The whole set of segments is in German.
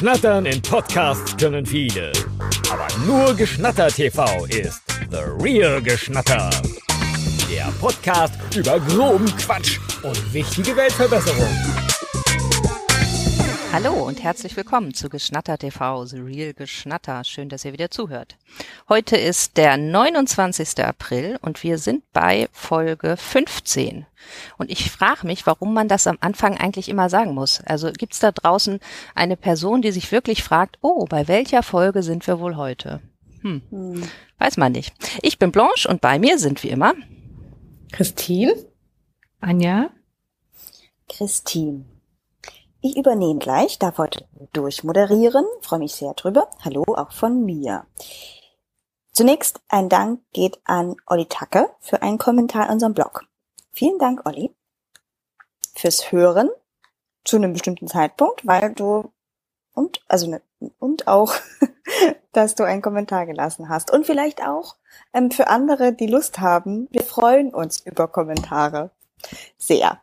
Schnattern in Podcasts können viele. Aber nur Geschnatter TV ist The Real Geschnatter. Der Podcast über groben Quatsch und wichtige Weltverbesserung. Hallo und herzlich willkommen zu Geschnatter TV, The Real Geschnatter. Schön, dass ihr wieder zuhört. Heute ist der 29. April und wir sind bei Folge 15. Und ich frage mich, warum man das am Anfang eigentlich immer sagen muss. Also gibt es da draußen eine Person, die sich wirklich fragt, oh, bei welcher Folge sind wir wohl heute? Hm. hm. Weiß man nicht. Ich bin Blanche und bei mir sind wie immer Christine, Anja, Christine. Ich übernehme gleich, darf heute durchmoderieren, freue mich sehr drüber. Hallo auch von mir. Zunächst ein Dank geht an Olli Tacke für einen Kommentar in unserem Blog. Vielen Dank, Olli, fürs Hören zu einem bestimmten Zeitpunkt, weil du und also ne, und auch, dass du einen Kommentar gelassen hast und vielleicht auch ähm, für andere, die Lust haben. Wir freuen uns über Kommentare sehr.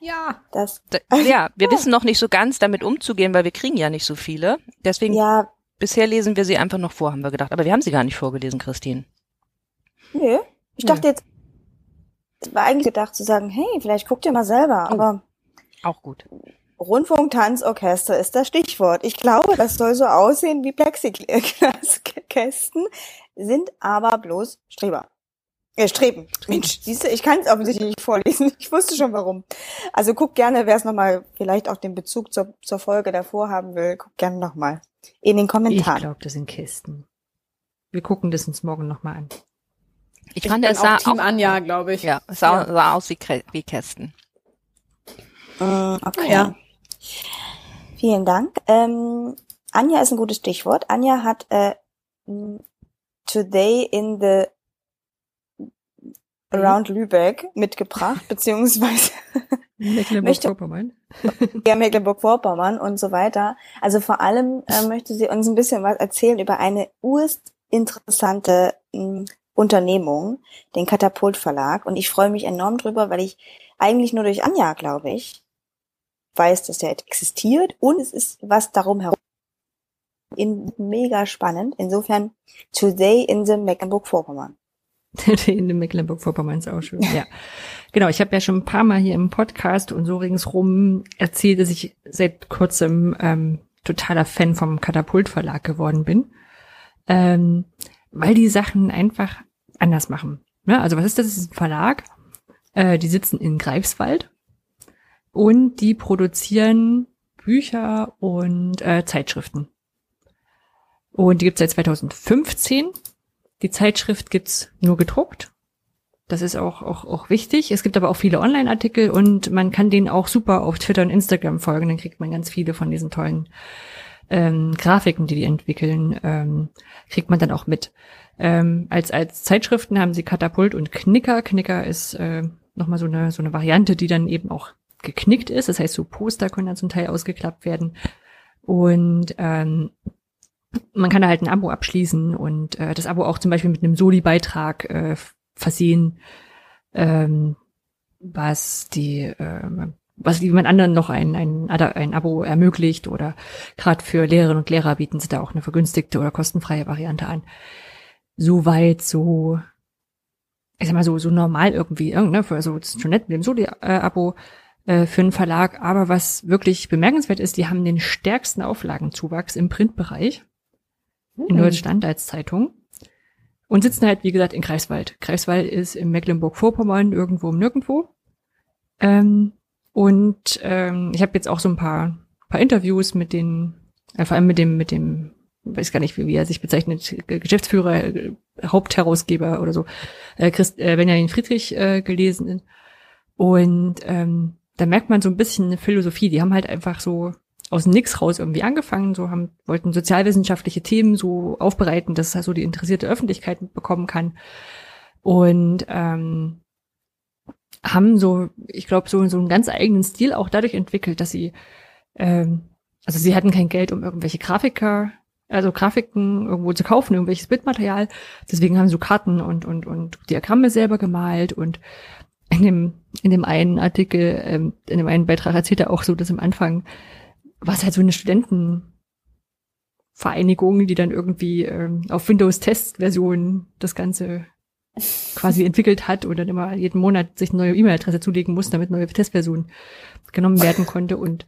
Ja. Das, ja, wir ja. wissen noch nicht so ganz damit umzugehen, weil wir kriegen ja nicht so viele. Deswegen, ja. bisher lesen wir sie einfach noch vor, haben wir gedacht. Aber wir haben sie gar nicht vorgelesen, Christine. Nö. Ich dachte jetzt, es war eigentlich gedacht zu sagen, hey, vielleicht guckt ihr mal selber, oh. aber. Auch gut. Rundfunk, Tanz, Orchester ist das Stichwort. Ich glaube, das soll so aussehen wie Plexiglaskästen, sind aber bloß Streber. Ja, Streben. Mensch, siehst du, ich kann es offensichtlich nicht vorlesen. Ich wusste schon warum. Also guck gerne, wer es nochmal vielleicht auch den Bezug zur, zur Folge davor haben will, guck gerne nochmal in den Kommentaren. Ich glaube, das sind Kisten. Wir gucken das uns morgen nochmal an. Ich, ich fand, es sah Team auch, Anja, glaube ich. Ja, es sah, ja. sah aus wie, wie Kästen. Uh, okay. Ja. Vielen Dank. Ähm, Anja ist ein gutes Stichwort. Anja hat äh, Today in the Around Lübeck mitgebracht, beziehungsweise Mecklenburg-Vorpommern. ja, Mecklenburg-Vorpommern und so weiter. Also vor allem äh, möchte sie uns ein bisschen was erzählen über eine urst interessante äh, Unternehmung, den Katapult Verlag. Und ich freue mich enorm drüber, weil ich eigentlich nur durch Anja, glaube ich, weiß, dass der existiert und es ist was darum herum in, mega spannend. Insofern Today in the Mecklenburg-Vorpommern. in Mecklenburg-Vorpommern ist ja. Genau, ich habe ja schon ein paar Mal hier im Podcast und so ringsrum erzählt, dass ich seit kurzem ähm, totaler Fan vom Katapult Verlag geworden bin, ähm, weil die Sachen einfach anders machen. Ja, also was ist das? Das ist ein Verlag, äh, die sitzen in Greifswald und die produzieren Bücher und äh, Zeitschriften. Und die gibt's seit 2015 die Zeitschrift gibt's nur gedruckt. Das ist auch, auch, auch wichtig. Es gibt aber auch viele Online-Artikel und man kann denen auch super auf Twitter und Instagram folgen. Dann kriegt man ganz viele von diesen tollen ähm, Grafiken, die die entwickeln, ähm, kriegt man dann auch mit. Ähm, als, als Zeitschriften haben sie Katapult und Knicker. Knicker ist äh, nochmal so eine, so eine Variante, die dann eben auch geknickt ist. Das heißt, so Poster können dann zum Teil ausgeklappt werden. Und ähm, man kann da halt ein Abo abschließen und äh, das Abo auch zum Beispiel mit einem Soli-Beitrag äh, versehen, ähm, was die, äh, was jemand anderen noch ein, ein, ein Abo ermöglicht oder gerade für Lehrerinnen und Lehrer bieten sie da auch eine vergünstigte oder kostenfreie Variante an. Soweit so, ich sag mal so, so normal irgendwie, ne, für, also das ist schon nett mit dem Soli-Abo äh, für einen Verlag, aber was wirklich bemerkenswert ist, die haben den stärksten Auflagenzuwachs im Printbereich in mhm. Deutschland als Zeitung und sitzen halt, wie gesagt, in Greifswald. Greifswald ist in Mecklenburg-Vorpommern irgendwo im Nirgendwo. Ähm, und ähm, ich habe jetzt auch so ein paar, paar Interviews mit den, äh, vor allem mit dem, mit dem, weiß gar nicht, wie, wie er sich bezeichnet, Geschäftsführer, äh, Hauptherausgeber oder so, äh, Christ, äh, Benjamin Friedrich äh, gelesen. Und ähm, da merkt man so ein bisschen eine Philosophie. Die haben halt einfach so aus Nix raus irgendwie angefangen, so haben, wollten sozialwissenschaftliche Themen so aufbereiten, dass halt so die interessierte Öffentlichkeit mitbekommen kann. Und ähm, haben so, ich glaube, so, so einen ganz eigenen Stil auch dadurch entwickelt, dass sie, ähm, also sie hatten kein Geld, um irgendwelche Grafiker, also Grafiken irgendwo zu kaufen, irgendwelches Bildmaterial. Deswegen haben sie so Karten und, und, und Diagramme selber gemalt und in dem, in dem einen Artikel, ähm, in dem einen Beitrag erzählt er auch so, dass am Anfang war es halt so eine Studenten, Vereinigung, die dann irgendwie ähm, auf Windows-Test-Versionen das Ganze quasi entwickelt hat und dann immer jeden Monat sich eine neue E-Mail-Adresse zulegen muss, damit neue Testversionen genommen werden konnte. Und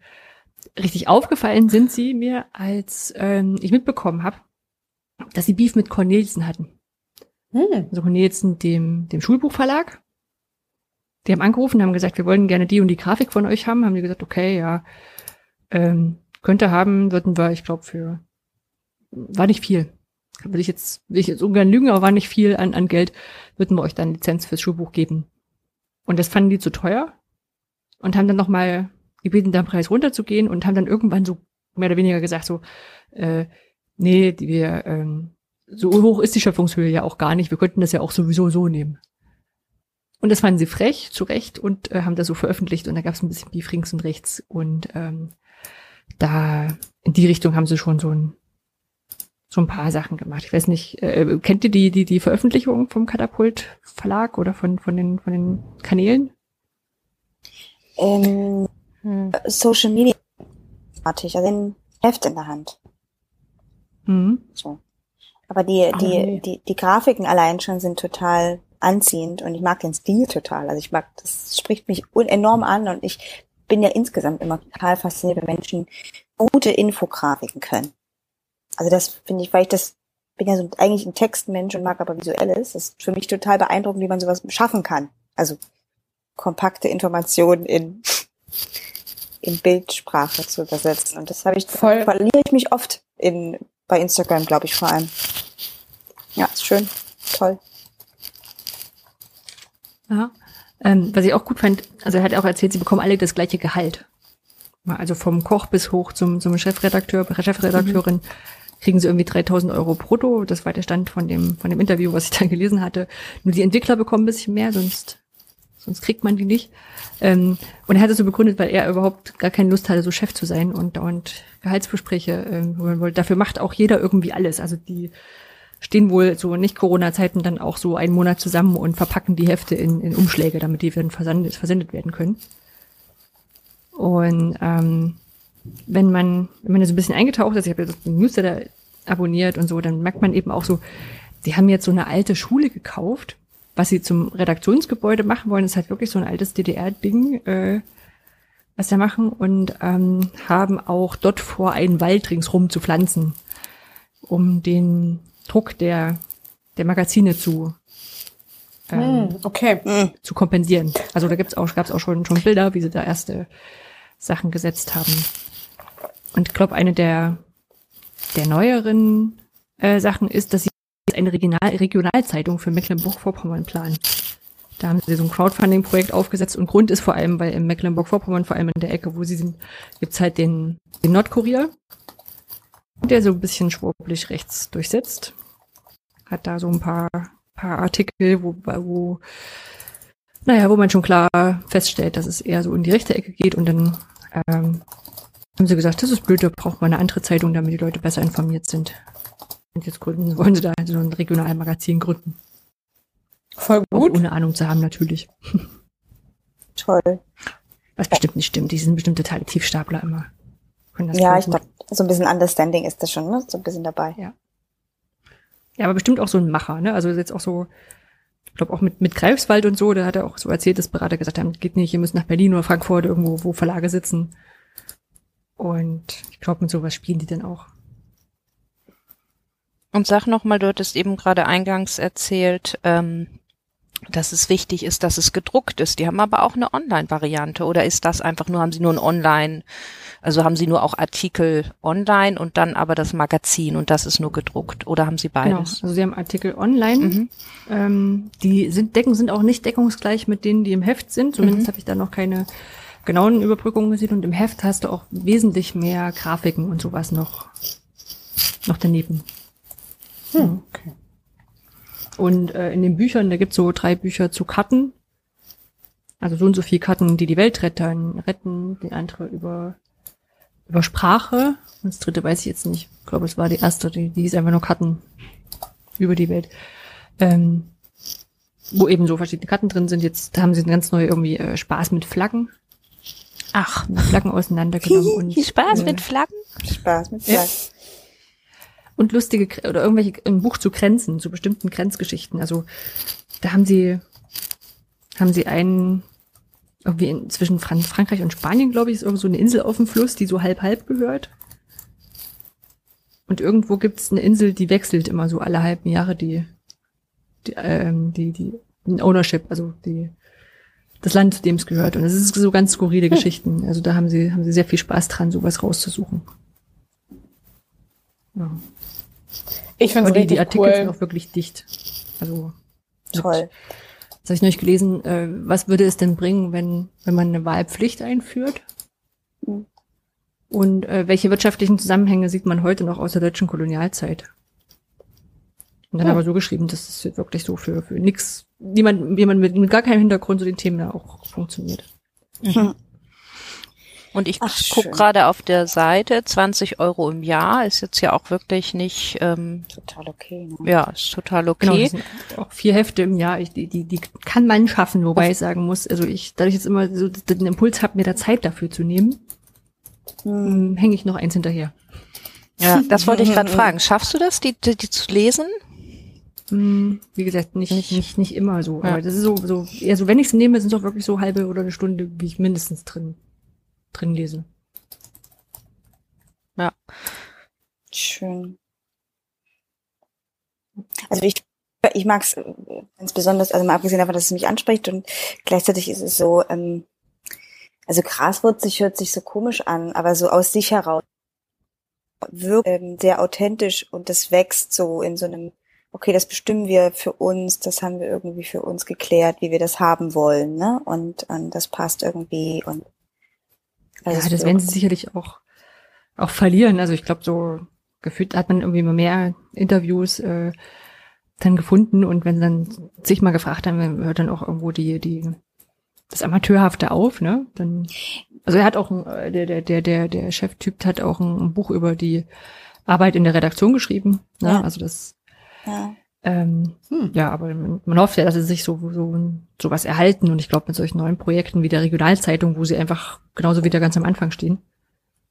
richtig aufgefallen sind sie mir, als ähm, ich mitbekommen habe, dass sie Beef mit Cornelsen hatten. Hm. Also Cornelsen, dem, dem Schulbuchverlag. Die haben angerufen, haben gesagt, wir wollen gerne die und die Grafik von euch haben. Haben die gesagt, okay, ja, ähm, könnte haben, würden wir, ich glaube, für war nicht viel. Will ich jetzt, will ich jetzt ungern lügen, aber war nicht viel an, an Geld, würden wir euch dann Lizenz fürs Schulbuch geben. Und das fanden die zu teuer und haben dann nochmal gebeten, den Preis runterzugehen und haben dann irgendwann so mehr oder weniger gesagt, so, äh, nee, wir, ähm, so hoch ist die Schöpfungshöhe ja auch gar nicht, wir könnten das ja auch sowieso so nehmen. Und das fanden sie frech, zu Recht, und äh, haben das so veröffentlicht und da gab es ein bisschen Beef links und rechts und ähm, da in die Richtung haben sie schon so ein so ein paar Sachen gemacht. Ich weiß nicht, äh, kennt ihr die, die, die Veröffentlichung vom Katapult Verlag oder von, von den, von den Kanälen? Ähm, hm. Social Media artig, also ein Heft in der Hand. Mhm. So. Aber die, die, nee. die, die Grafiken allein schon sind total anziehend und ich mag den Stil total. Also ich mag, das spricht mich enorm an und ich bin ja insgesamt immer total fasziniert, wenn Menschen gute Infografiken können. Also das finde ich, weil ich das bin ja so eigentlich ein Textmensch und mag aber visuelles. Das ist für mich total beeindruckend, wie man sowas schaffen kann. Also kompakte Informationen in, in Bildsprache zu übersetzen. Und das habe ich, Voll. verliere ich mich oft in, bei Instagram, glaube ich, vor allem. Ja, ist schön. Toll. Ja. Ähm, was ich auch gut fand, also er hat auch erzählt, sie bekommen alle das gleiche Gehalt. Also vom Koch bis hoch zum, zum Chefredakteur, Chefredakteurin. Mhm kriegen sie irgendwie 3000 Euro brutto. Das war der Stand von dem, von dem Interview, was ich da gelesen hatte. Nur die Entwickler bekommen ein bisschen mehr, sonst, sonst kriegt man die nicht. Ähm, und er hat es so begründet, weil er überhaupt gar keine Lust hatte, so Chef zu sein und dauernd Gehaltsbespreche ähm, holen wollte. Dafür macht auch jeder irgendwie alles. Also die stehen wohl so nicht Corona-Zeiten dann auch so einen Monat zusammen und verpacken die Hefte in, in Umschläge, damit die dann versendet, versendet werden können. Und ähm, wenn man, wenn man so ein bisschen eingetaucht ist, ich habe ja den Newsletter abonniert und so, dann merkt man eben auch so, sie haben jetzt so eine alte Schule gekauft, was sie zum Redaktionsgebäude machen wollen, ist halt wirklich so ein altes DDR-Ding, äh, was sie machen und ähm, haben auch dort vor, einen Wald ringsrum zu pflanzen, um den Druck der, der Magazine zu ähm, hm, okay. Hm. zu kompensieren. Also da gibt's auch, gab's auch schon, schon Bilder, wie sie da erste Sachen gesetzt haben. Und ich glaube, eine der, der neueren äh, Sachen ist, dass sie eine Regional Regionalzeitung für Mecklenburg-Vorpommern planen. Da haben sie so ein Crowdfunding-Projekt aufgesetzt und Grund ist vor allem, weil in Mecklenburg-Vorpommern, vor allem in der Ecke, wo sie sind, gibt's halt den, den Nordkurier, der so ein bisschen schwurblich rechts durchsetzt. Hat da so ein paar, paar Artikel, wo, wo, naja, wo man schon klar feststellt, dass es eher so in die rechte Ecke geht und dann ähm, haben sie gesagt, das ist blöd, da braucht man eine andere Zeitung, damit die Leute besser informiert sind. Und jetzt gründen, wollen sie da so ein Regionalmagazin gründen. Voll gut. Auch ohne Ahnung zu haben, natürlich. Toll. Was bestimmt nicht stimmt. Die sind bestimmt totale Tiefstapler immer. Ja, ich glaube, so ein bisschen Understanding ist das schon, ne? So ein bisschen dabei. Ja. Ja, aber bestimmt auch so ein Macher, ne? Also jetzt auch so, ich glaube auch mit, mit Greifswald und so, da hat er auch so erzählt, dass Berater gesagt haben, geht nicht, ihr müsst nach Berlin oder Frankfurt irgendwo, wo Verlage sitzen. Und ich glaube, mit sowas spielen die dann auch. Und sag nochmal, du hattest eben gerade eingangs erzählt, ähm, dass es wichtig ist, dass es gedruckt ist. Die haben aber auch eine Online-Variante oder ist das einfach nur, haben sie nur ein Online, also haben sie nur auch Artikel online und dann aber das Magazin und das ist nur gedruckt oder haben sie beides? Genau, also sie haben Artikel online, mhm. ähm, die sind Decken sind auch nicht deckungsgleich mit denen, die im Heft sind. Zumindest mhm. habe ich da noch keine genauen Überbrückungen gesehen und im Heft hast du auch wesentlich mehr Grafiken und sowas noch, noch daneben. Hm, okay. Und äh, in den Büchern, da gibt's so drei Bücher zu Karten. Also so und so viele Karten, die die Welt retten, retten, die andere über, über Sprache. Und das dritte weiß ich jetzt nicht. Ich glaube, es war die erste, die, die ist einfach nur Karten über die Welt. Ähm, wo eben so verschiedene Karten drin sind. Jetzt haben sie ganz neu irgendwie äh, Spaß mit Flaggen. Ach. Flaggen auseinandergenommen. und, Spaß äh, mit Flaggen? Spaß mit Flaggen. Und lustige oder irgendwelche ein Buch zu Grenzen, zu bestimmten Grenzgeschichten. Also da haben sie haben sie einen irgendwie in, zwischen Fran Frankreich und Spanien, glaube ich, ist irgendwo so eine Insel auf dem Fluss, die so halb halb gehört. Und irgendwo gibt's eine Insel, die wechselt immer so alle halben Jahre die die ähm, die, die Ownership, also die das Land, zu dem es gehört. Und es ist so ganz skurrile hm. Geschichten. Also da haben sie, haben sie sehr viel Spaß dran, sowas rauszusuchen. Ja. Ich finde die, die Artikel cool. sind auch wirklich dicht. Also toll. Das habe ich neulich gelesen. Äh, was würde es denn bringen, wenn wenn man eine Wahlpflicht einführt? Mhm. Und äh, welche wirtschaftlichen Zusammenhänge sieht man heute noch aus der deutschen Kolonialzeit? Und dann ja. aber so geschrieben, dass es wirklich so für, für nix, niemand, jemand mit, mit gar keinem Hintergrund zu den Themen auch funktioniert. Mhm. Und ich gucke gerade auf der Seite, 20 Euro im Jahr ist jetzt ja auch wirklich nicht ähm, total okay. Ne? Ja, ist total okay. Genau, auch vier Hefte im Jahr, ich, die, die, die kann man schaffen, wobei ich sagen muss, also ich, dadurch jetzt immer so den Impuls habe, mir da Zeit dafür zu nehmen, hm. hänge ich noch eins hinterher. Ja, das wollte ich gerade fragen. Schaffst du das, die, die, die zu lesen? Hm, wie gesagt, nicht, nicht, nicht, nicht immer so. Ja. Aber das ist so, so, eher so, wenn ich es nehme, sind es auch wirklich so halbe oder eine Stunde, wie ich mindestens drin, drin lese. Ja. Schön. Also ich, ich mag es ganz besonders, also mal abgesehen davon, dass es mich anspricht und gleichzeitig ist es so, ähm, also Graswurz sich hört sich so komisch an, aber so aus sich heraus wirkt ähm, sehr authentisch und das wächst so in so einem okay, das bestimmen wir für uns, das haben wir irgendwie für uns geklärt, wie wir das haben wollen, ne? Und, und das passt irgendwie und also ja, das werden sie sicherlich auch auch verlieren. Also ich glaube, so gefühlt hat man irgendwie immer mehr Interviews äh, dann gefunden und wenn dann sich mal gefragt haben, hört dann auch irgendwo die die das Amateurhafte auf, ne? Dann also er hat auch ein, äh, der der der der der Cheftyp hat auch ein, ein Buch über die Arbeit in der Redaktion geschrieben, ne? Ja. Also das ja. Ähm, hm. Ja, aber man hofft ja, dass sie sich so, so sowas erhalten und ich glaube mit solchen neuen Projekten wie der Regionalzeitung, wo sie einfach genauso wieder ganz am Anfang stehen,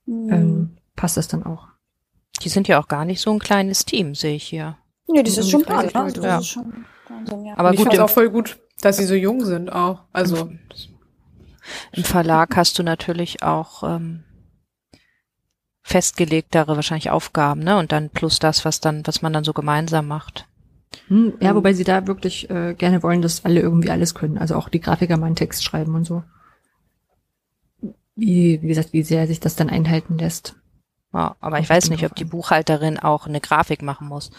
hm. ähm, passt das dann auch. Die sind ja auch gar nicht so ein kleines Team, sehe ich hier. Nee, das, ist schon klar, ne? das ja. ist schon Wahnsinn, ja. Aber ich gut, auch voll gut, dass sie so jung sind auch. Also im Verlag hast du natürlich auch ähm, festgelegtere wahrscheinlich Aufgaben, ne? Und dann plus das, was dann, was man dann so gemeinsam macht. Hm, ja, wobei sie da wirklich äh, gerne wollen, dass alle irgendwie alles können. Also auch die Grafiker mal einen Text schreiben und so. Wie, wie gesagt, wie sehr sich das dann einhalten lässt. Ja, aber ich weiß nicht, ob die Buchhalterin auch eine Grafik machen muss.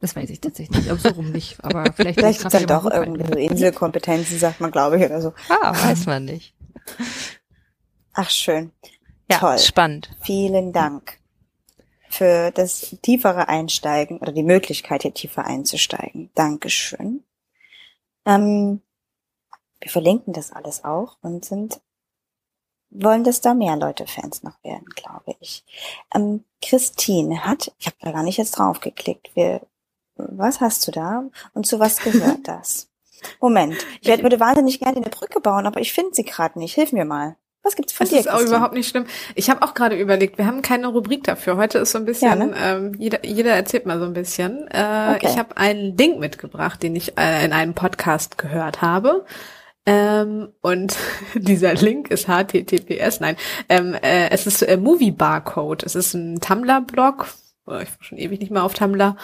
Das weiß ich tatsächlich nicht, ob so rum nicht. Aber vielleicht, vielleicht gibt es dann doch irgendwie so Inselkompetenzen, sagt man, glaube ich, oder so. Ah, weiß man nicht. Ach, schön. Ja, Toll. spannend. Vielen Dank für das tiefere Einsteigen oder die Möglichkeit, hier tiefer einzusteigen. Dankeschön. Ähm, wir verlinken das alles auch und sind wollen, dass da mehr Leute Fans noch werden, glaube ich. Ähm, Christine hat, ich habe da gar nicht jetzt drauf geklickt. Wir, was hast du da und zu was gehört das? Moment, ich würde wahnsinnig gerne eine Brücke bauen, aber ich finde sie gerade nicht. Hilf mir mal. Was gibt's von das dir? Das ist auch überhaupt nicht schlimm. Ich habe auch gerade überlegt, wir haben keine Rubrik dafür. Heute ist so ein bisschen, ja, ne? ähm, jeder, jeder erzählt mal so ein bisschen. Äh, okay. Ich habe einen Link mitgebracht, den ich äh, in einem Podcast gehört habe. Ähm, und dieser Link ist HTTPS, nein, ähm, äh, es ist äh, Movie Barcode. Es ist ein Tumblr-Blog. Ich war schon ewig nicht mehr auf Tumblr.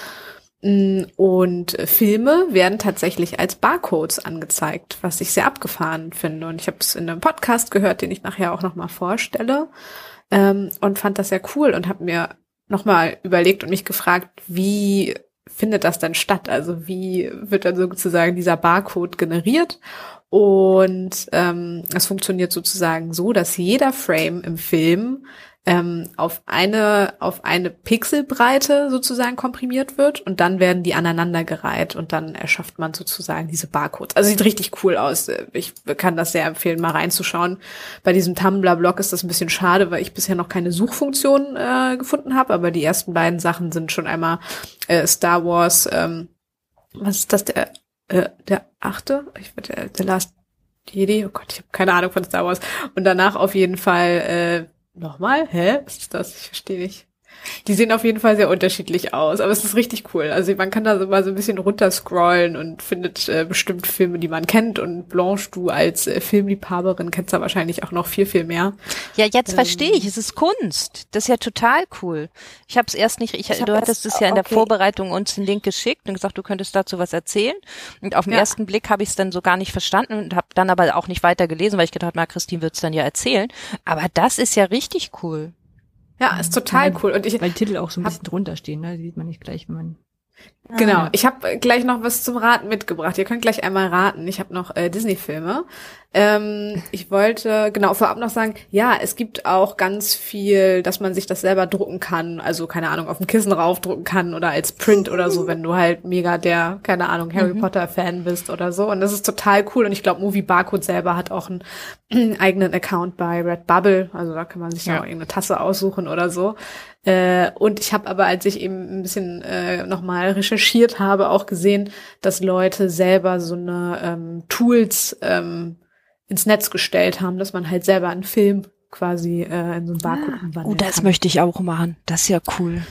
Mm, und Filme werden tatsächlich als Barcodes angezeigt, was ich sehr abgefahren finde. Und ich habe es in einem Podcast gehört, den ich nachher auch nochmal vorstelle. Ähm, und fand das sehr cool und habe mir nochmal überlegt und mich gefragt, wie findet das denn statt? Also wie wird dann sozusagen dieser Barcode generiert? Und ähm, es funktioniert sozusagen so, dass jeder Frame im Film ähm, auf eine auf eine Pixelbreite sozusagen komprimiert wird und dann werden die aneinandergereiht und dann erschafft man sozusagen diese Barcodes. Also sieht richtig cool aus. Ich kann das sehr empfehlen, mal reinzuschauen. Bei diesem Tumblr-Blog ist das ein bisschen schade, weil ich bisher noch keine Suchfunktion äh, gefunden habe, aber die ersten beiden Sachen sind schon einmal äh, Star Wars. Ähm, was ist das der äh, der achte? Ich der, der Last Jedi. Oh Gott, ich habe keine Ahnung von Star Wars. Und danach auf jeden Fall äh, Nochmal? Hä? Was ist das? Ich verstehe nicht. Die sehen auf jeden Fall sehr unterschiedlich aus, aber es ist richtig cool. Also man kann da so mal so ein bisschen runterscrollen und findet äh, bestimmt Filme, die man kennt. Und Blanche, du als äh, Filmliebhaberin kennst da wahrscheinlich auch noch viel, viel mehr. Ja, jetzt ähm, verstehe ich. Es ist Kunst. Das ist ja total cool. Ich habe es erst nicht. Ich, ich du hattest es ja in der Vorbereitung uns den Link geschickt und gesagt, du könntest dazu was erzählen. Und auf den ja. ersten Blick habe ich es dann so gar nicht verstanden und habe dann aber auch nicht weiter gelesen, weil ich gedacht, na, Christine wird es dann ja erzählen. Aber das ist ja richtig cool. Ja, ist total cool. Und ich weil Titel auch so ein bisschen drunter stehen, ne? Die sieht man nicht gleich, wenn man Genau, ich habe gleich noch was zum Raten mitgebracht. Ihr könnt gleich einmal raten. Ich habe noch äh, Disney-Filme. Ähm, ich wollte genau vorab noch sagen, ja, es gibt auch ganz viel, dass man sich das selber drucken kann. Also keine Ahnung, auf dem Kissen raufdrucken kann oder als Print oder so, wenn du halt mega der, keine Ahnung, Harry mhm. Potter-Fan bist oder so. Und das ist total cool. Und ich glaube, Movie Barcode selber hat auch einen eigenen Account bei Redbubble. Also da kann man sich ja. auch irgendeine Tasse aussuchen oder so. Äh, und ich habe aber, als ich eben ein bisschen äh, nochmal recherchiert habe, auch gesehen, dass Leute selber so eine ähm, Tools ähm, ins Netz gestellt haben, dass man halt selber einen Film quasi äh, in so einen Barcode ah, Oh, das kann. möchte ich auch machen. Das ist ja cool.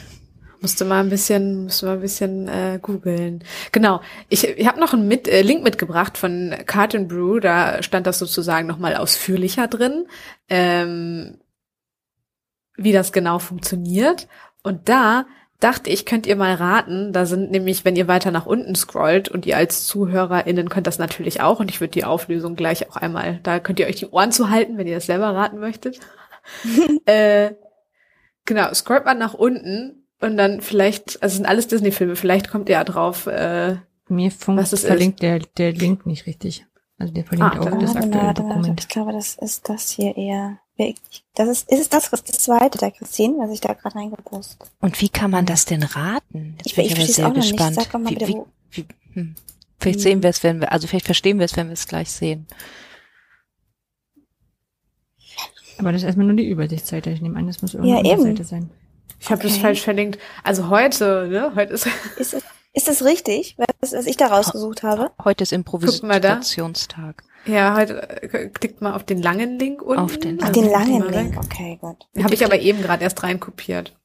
Musste mal ein bisschen, musste mal ein bisschen äh, googeln. Genau. Ich, ich habe noch einen mit, äh, Link mitgebracht von Carton Brew. Da stand das sozusagen nochmal ausführlicher drin. Ähm, wie das genau funktioniert. Und da dachte ich, könnt ihr mal raten. Da sind nämlich, wenn ihr weiter nach unten scrollt und ihr als ZuhörerInnen könnt das natürlich auch und ich würde die Auflösung gleich auch einmal, da könnt ihr euch die Ohren zuhalten, wenn ihr das selber raten möchtet. äh, genau, scrollt mal nach unten und dann vielleicht, also sind alles Disney-Filme, vielleicht kommt ihr ja drauf, äh, Mir was es verlinkt der, der Link nicht richtig. Also der verlinkt ah, auch das aktuelle Dokument. Ich glaube, das ist das hier eher. Das ist, ist es das, was das zweite der Christine, was ich da gerade reingepostet. Und wie kann man das denn raten? Jetzt ich, bin ich, aber sehr gespannt. Sag mal wie, wie, wie, hm. Vielleicht hm. sehen wir es, wenn wir, also vielleicht verstehen wir es, wenn wir es gleich sehen. Aber das ist erstmal nur die Übersichtsseite. Ich nehme an, das muss irgendeine ja, Seite sein. Ich habe okay. das falsch verlinkt. Also heute, ne? Heute ist. Ist es, ist das richtig, was, was ich da rausgesucht habe? Heute ist Improvisationstag. Ja, heute äh, klickt mal auf den langen Link unten. Auf den, also den langen Link, okay, gut. Habe ich aber eben gerade erst reinkopiert.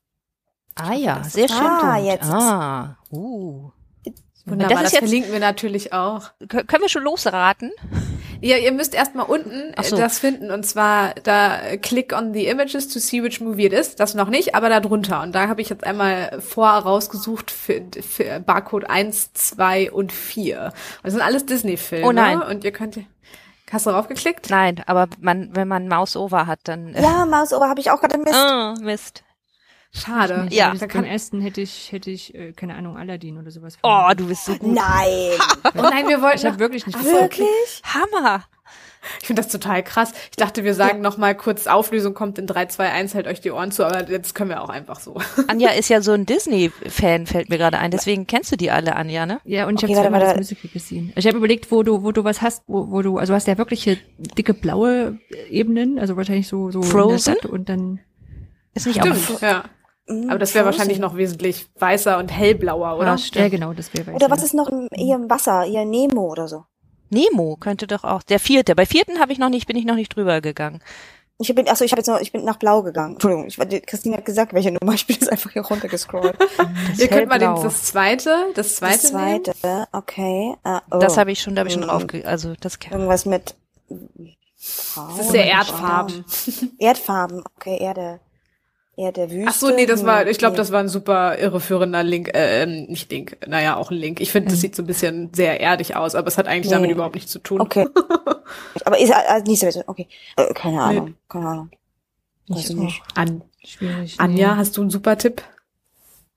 Ah ja, sehr schön. Ah, jetzt. Ah, uh. Wunderbar, das, das verlinken wir natürlich auch. Können wir schon losraten? Ja, ihr müsst erstmal unten äh, so. das finden und zwar da äh, click on the images to see which movie it is. Das noch nicht, aber da drunter. Und da habe ich jetzt einmal vor rausgesucht für, für Barcode 1, 2 und 4. Und das sind alles Disney-Filme. Oh nein. Und ihr könnt Hast du draufgeklickt? Nein, aber man, wenn man Mouse over hat, dann. Äh ja, Mouse over habe ich auch gerade Mist. Oh, Mist. Schade. Ja. ja beim ersten hätte ich, hätte ich, äh, keine Ahnung, Aladdin oder sowas. Oh, du bist so gut. Nein. oh nein, wir wollten. Ich habe wirklich nicht. Wirklich? Hammer. Ich finde das total krass. Ich dachte, wir sagen ja. noch mal kurz, Auflösung kommt in 3, 2, 1, halt euch die Ohren zu, aber jetzt können wir auch einfach so. Anja ist ja so ein Disney-Fan, fällt mir gerade ein. Deswegen kennst du die alle, Anja, ne? Ja, und ich okay, habe zweimal das Musical gesehen. Ich habe überlegt, wo du, wo du was hast, wo, wo du, also hast ja wirklich hier dicke blaue Ebenen, also wahrscheinlich so, so Frozen und dann ist nicht Stimmt, auch ja. Mhm, aber das wäre wahrscheinlich noch wesentlich weißer und hellblauer, oder? Ja, genau, das wäre weißer. Oder was ist noch im, hier im Wasser, hier Nemo oder so? Nemo könnte doch auch. Der vierte. Bei vierten habe ich noch nicht, bin ich noch nicht drüber gegangen. Ich bin, achso, ich habe jetzt noch, ich bin nach Blau gegangen. Entschuldigung, ich, Christine hat gesagt, welche Nummer. Ich bin jetzt einfach hier runtergescrollt. Ihr könnt mal den, das zweite, das zweite. Das zweite, nehmen. okay. Uh, oh. Das habe ich schon, da habe ich schon drauf, also das Irgendwas mit. Frau, das ist sehr Erdfarben. Erdfarben, okay, Erde eher der Wüste. Ach so, nee, das war, ich glaube, das war ein super irreführender Link, äh, ähm, nicht Link, naja, auch ein Link. Ich finde, das mhm. sieht so ein bisschen sehr erdig aus, aber es hat eigentlich nee. damit überhaupt nichts zu tun. Okay. aber ist also nicht so, okay. Äh, keine Ahnung, nee. keine Ahnung. Weiß ich nicht. An Schwierig. Anja, nee. hast du einen super Tipp?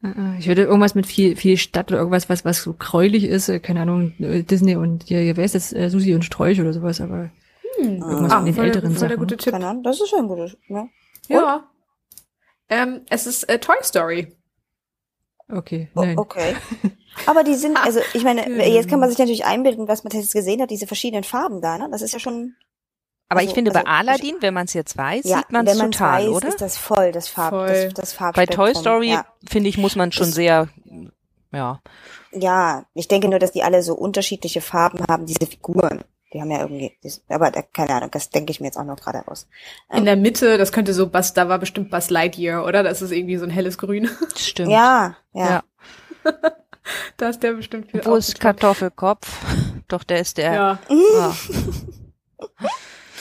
Äh, äh, ich würde irgendwas mit viel, viel Stadt oder irgendwas, was, was so gräulich ist, äh, keine Ahnung, Disney und hier wer ist das, Susi und Sträuch oder sowas, aber hm. irgendwas ah, von den voll, älteren voll Sachen. Der gute Tipp. Keine Ahnung, das ist schon ein guter, ne? Ja. Ähm, es ist äh, Toy Story. Okay. Nein. Okay. Aber die sind, also ich meine, jetzt kann man sich natürlich einbilden, was man jetzt gesehen hat, diese verschiedenen Farben da, ne? Das ist ja schon. Aber also, ich finde, also, bei Aladdin, wenn man es jetzt weiß, ja, sieht man es total, weiß, oder? ist das voll, das Farb, voll. Das, das Farbspektrum. Bei Toy Story, ja. finde ich, muss man schon das, sehr, ja. Ja, ich denke nur, dass die alle so unterschiedliche Farben haben, diese Figuren Die haben ja irgendwie, aber keine Ahnung, das denke ich mir jetzt auch noch gerade aus. In der Mitte, das könnte so Buzz, da war bestimmt Buzz Lightyear, oder? Das ist irgendwie so ein helles Grün. Stimmt. Ja, ja. Ja. da ist der bestimmt viel Wo ist Kartoffelkopf? Doch, der ist der. Ja. Ah.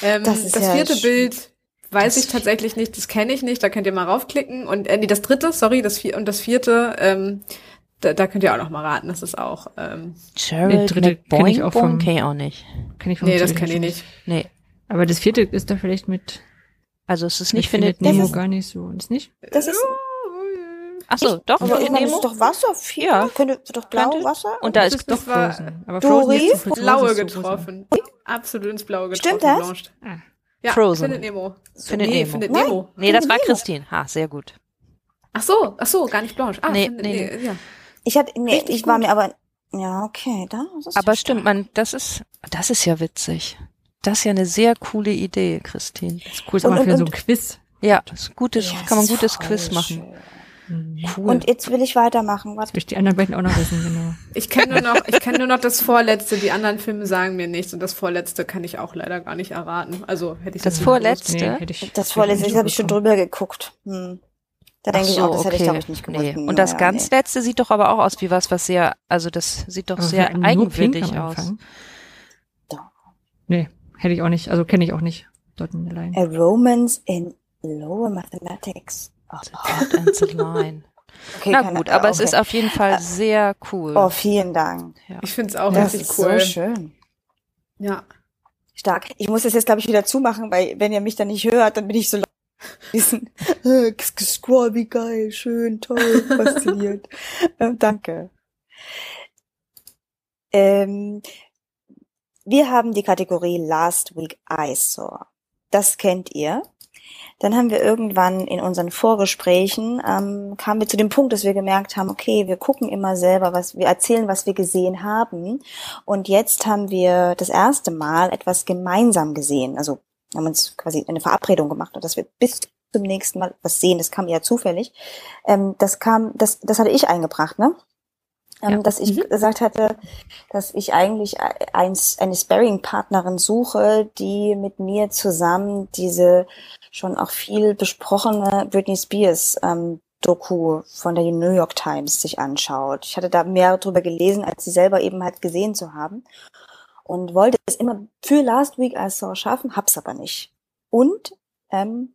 Ähm, Das das, ist ja vierte Bild weiß ich tatsächlich nicht, das kenne ich nicht, da könnt ihr mal raufklicken. Und äh, nee, das dritte, sorry, das vier und das vierte, ähm, da, da könnt ihr auch noch mal raten, das ist auch, ähm, Gerald dritte kenn ich auch McBoing vom- kenn ich auch nicht. Kenn ich vom nee, das kenne ich nicht. Nee. Aber das vierte ist da vielleicht mit, Also es ist nicht findet Nemo ist- gar nicht so. Ist nicht? Das ist, Ach so, doch, aber findet Nemo. ist doch Wasser, Ja. könnte, doch blau Könnte. Wasser? Und da ist doch das war Frozen. Aber Dory? Frozen Blaue ist so rosa. getroffen. Absolut ins Blaue getroffen. Stimmt das? Ah. Ja, Frozen. Findet Nemo. Findet nee, Nemo. Findet Nein. Nemo. Nee, das war. Christine. Ha, sehr gut. Ach so, ach so, gar nicht Blanche. Ah, Nee, findet, nee, nee, ja. Ich hatte, nee, Richtig ich war gut. mir aber, ja, okay, da. das ist Aber ja stimmt, stark. man, das ist, das ist ja witzig. Das ist ja eine sehr coole Idee, Christine. Das ist cool, ist Und- und- für so ein Quiz. Ja, das ist gutes, Ja, kann man das ist gutes Quiz machen. schön. Mhm. Cool. Und jetzt will ich weitermachen. Das will ich die anderen beiden auch noch wissen, genau. Ich kenne nur noch, ich kenne nur noch das Vorletzte. Die anderen Filme sagen mir nichts und das Vorletzte kann ich auch leider gar nicht erraten. Also hätte ich Das jetzt Vorletzte? Nee, hätte ich Das vorletzte, das habe ich schon drüber geguckt. Hm. Da denke ich auch, das hätte ich, glaube ich, nicht gewusst. Nee. Und das ja, ganz nee. letzte sieht doch aber auch aus wie was, was sehr, also das sieht doch Aber sehr eigenwillig aus. Doch. Nee, hätte ich auch nicht. Also kenne ich auch nicht. Dort in der Line. A Romance in Lower Mathematics. Oh, the line. okay, Na gut, aber es okay. ist auf jeden Fall sehr cool. Oh, vielen Dank. Ich finde es auch Das richtig ist cool. so schön. Ja. Stark. Ich muss das jetzt, glaube ich, wieder zumachen, weil wenn ihr mich dann nicht hört, dann bin ich so. Diesen äh, wie geil, schön, toll, fasziniert. äh, danke. Ähm, wir haben die Kategorie Last Week I Saw. Das kennt ihr. Dann haben wir irgendwann in unseren Vorgesprächen, ähm, kamen wir zu dem Punkt, dass wir gemerkt haben, okay, wir gucken immer selber, was wir erzählen, was wir gesehen haben. Und jetzt haben wir das erste Mal etwas gemeinsam gesehen. Also haben uns quasi eine Verabredung gemacht, dass wir bis zum nächsten Mal was sehen. Das kam eher zufällig. Ähm, das kam, das, das hatte ich eingebracht, ne? Ähm, Ja. Dass ich gesagt hatte, dass ich eigentlich eins, eine Sparring-Partnerin suche, die mit mir zusammen diese schon auch viel besprochene Britney Spears ähm, Doku von der New York Times sich anschaut. Ich hatte da mehr drüber gelesen, als sie selber eben halt gesehen zu haben und wollte es immer für Last Week I Saw schaffen, hab's aber nicht. Und ähm,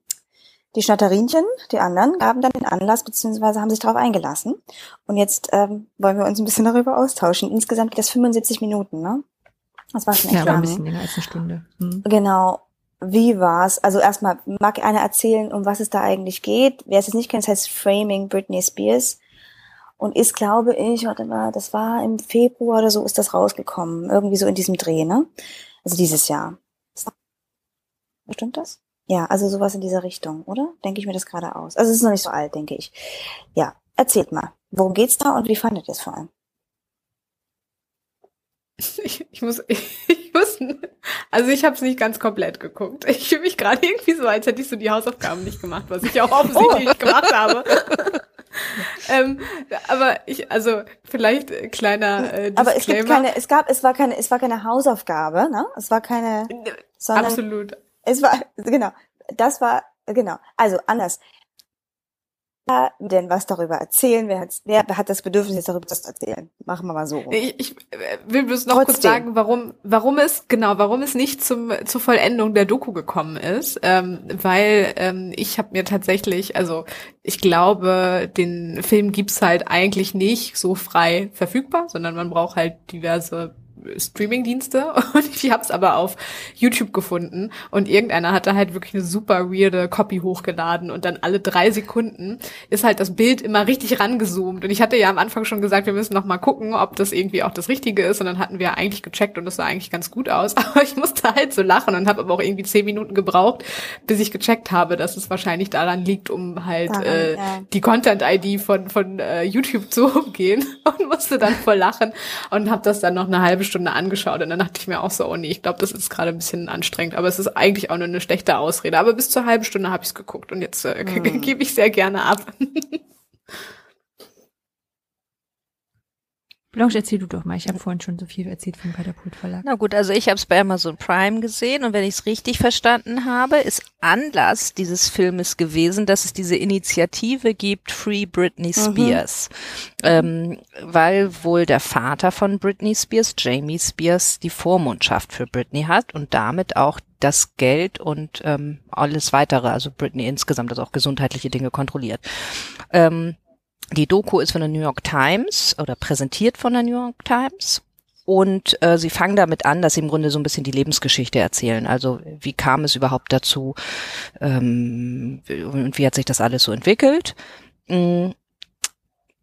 die Schnatterinchen, die anderen, gaben dann den Anlass, beziehungsweise haben sich darauf eingelassen. Und jetzt ähm, wollen wir uns ein bisschen darüber austauschen. Insgesamt geht das 75 Minuten, ne? Das war schon echt Ja, aber ein lang. bisschen länger als eine Stunde. Hm. Genau. Wie war's? Also erstmal, mag einer erzählen, um was es da eigentlich geht? Wer es jetzt nicht kennt, das heißt Framing Britney Spears. Und ist, glaube ich, warte mal, das war im Februar oder so, ist das rausgekommen. Irgendwie so in diesem Dreh, ne? Also dieses Jahr. Stimmt das? Ja, also sowas in dieser Richtung, oder? Denke ich mir das gerade aus. Also es ist noch nicht so alt, denke ich. Ja, erzählt mal. Worum geht's da und wie fandet ihr es vor allem? Ich, ich muss, ich muss, also ich habe es nicht ganz komplett geguckt. Ich fühle mich gerade irgendwie so, als hätte ich so die Hausaufgaben nicht gemacht, was ich auch offensichtlich nicht gemacht habe. ähm, aber ich, also vielleicht äh, kleiner äh, Disclaimer. Aber es gibt keine, es gab, es war keine, es war keine Hausaufgabe, ne? Es war keine, sondern Absolut. Es war, genau, das war, genau, also anders. Wer Denn was darüber erzählen? Wer hat, wer hat das Bedürfnis, jetzt darüber zu erzählen? Machen wir mal so. rum. Ich, ich äh, will bloß noch kurz Trotzdem. sagen, warum, warum es, genau, warum es nicht zum, zur Vollendung der Doku gekommen ist, ähm, weil ähm, ich habe mir tatsächlich, also ich glaube, den Film gibt's halt eigentlich nicht so frei verfügbar, sondern man braucht halt diverse Streaming-Dienste. Und ich habe es aber auf YouTube gefunden. Und irgendeiner hatte halt wirklich eine super weirde Copy hochgeladen. Und dann alle drei Sekunden ist halt das Bild immer richtig rangezoomt. Und ich hatte ja am Anfang schon gesagt, wir müssen noch mal gucken, ob das irgendwie auch das Richtige ist. Und dann hatten wir eigentlich gecheckt und das sah eigentlich ganz gut aus, aber ich musste halt so lachen und habe aber auch irgendwie zehn Minuten gebraucht, bis ich gecheckt habe, dass es wahrscheinlich daran liegt, um halt Daran, äh, ja. die Content-ID von, von äh, YouTube zu umgehen. Und musste dann voll lachen und habe das dann noch eine halbe Stunde angeschaut und dann dachte ich mir auch so, oh nee, ich glaube, das ist gerade ein bisschen anstrengend, aber es ist eigentlich auch nur eine schlechte Ausrede. Aber bis zur halben Stunde habe ich es geguckt und jetzt äh, Hm. gebe ich sehr gerne ab. Blanche, erzähl du doch mal. Ich habe vorhin schon so viel erzählt vom Katapult Verlag. Na gut, also ich habe es bei Amazon Prime gesehen und wenn ich es richtig verstanden habe, ist Anlass dieses Filmes gewesen, dass es diese Initiative gibt, Free Britney mhm. Spears, mhm. ähm, weil wohl der Vater von Britney Spears, Jamie Spears, die Vormundschaft für Britney hat und damit auch das Geld und ähm, alles weitere, also Britney insgesamt, also auch gesundheitliche Dinge kontrolliert. Ähm, die Doku ist von der New York Times oder präsentiert von der New York Times. Und äh, sie fangen damit an, dass sie im Grunde so ein bisschen die Lebensgeschichte erzählen. Also wie kam es überhaupt dazu ähm, und wie hat sich das alles so entwickelt.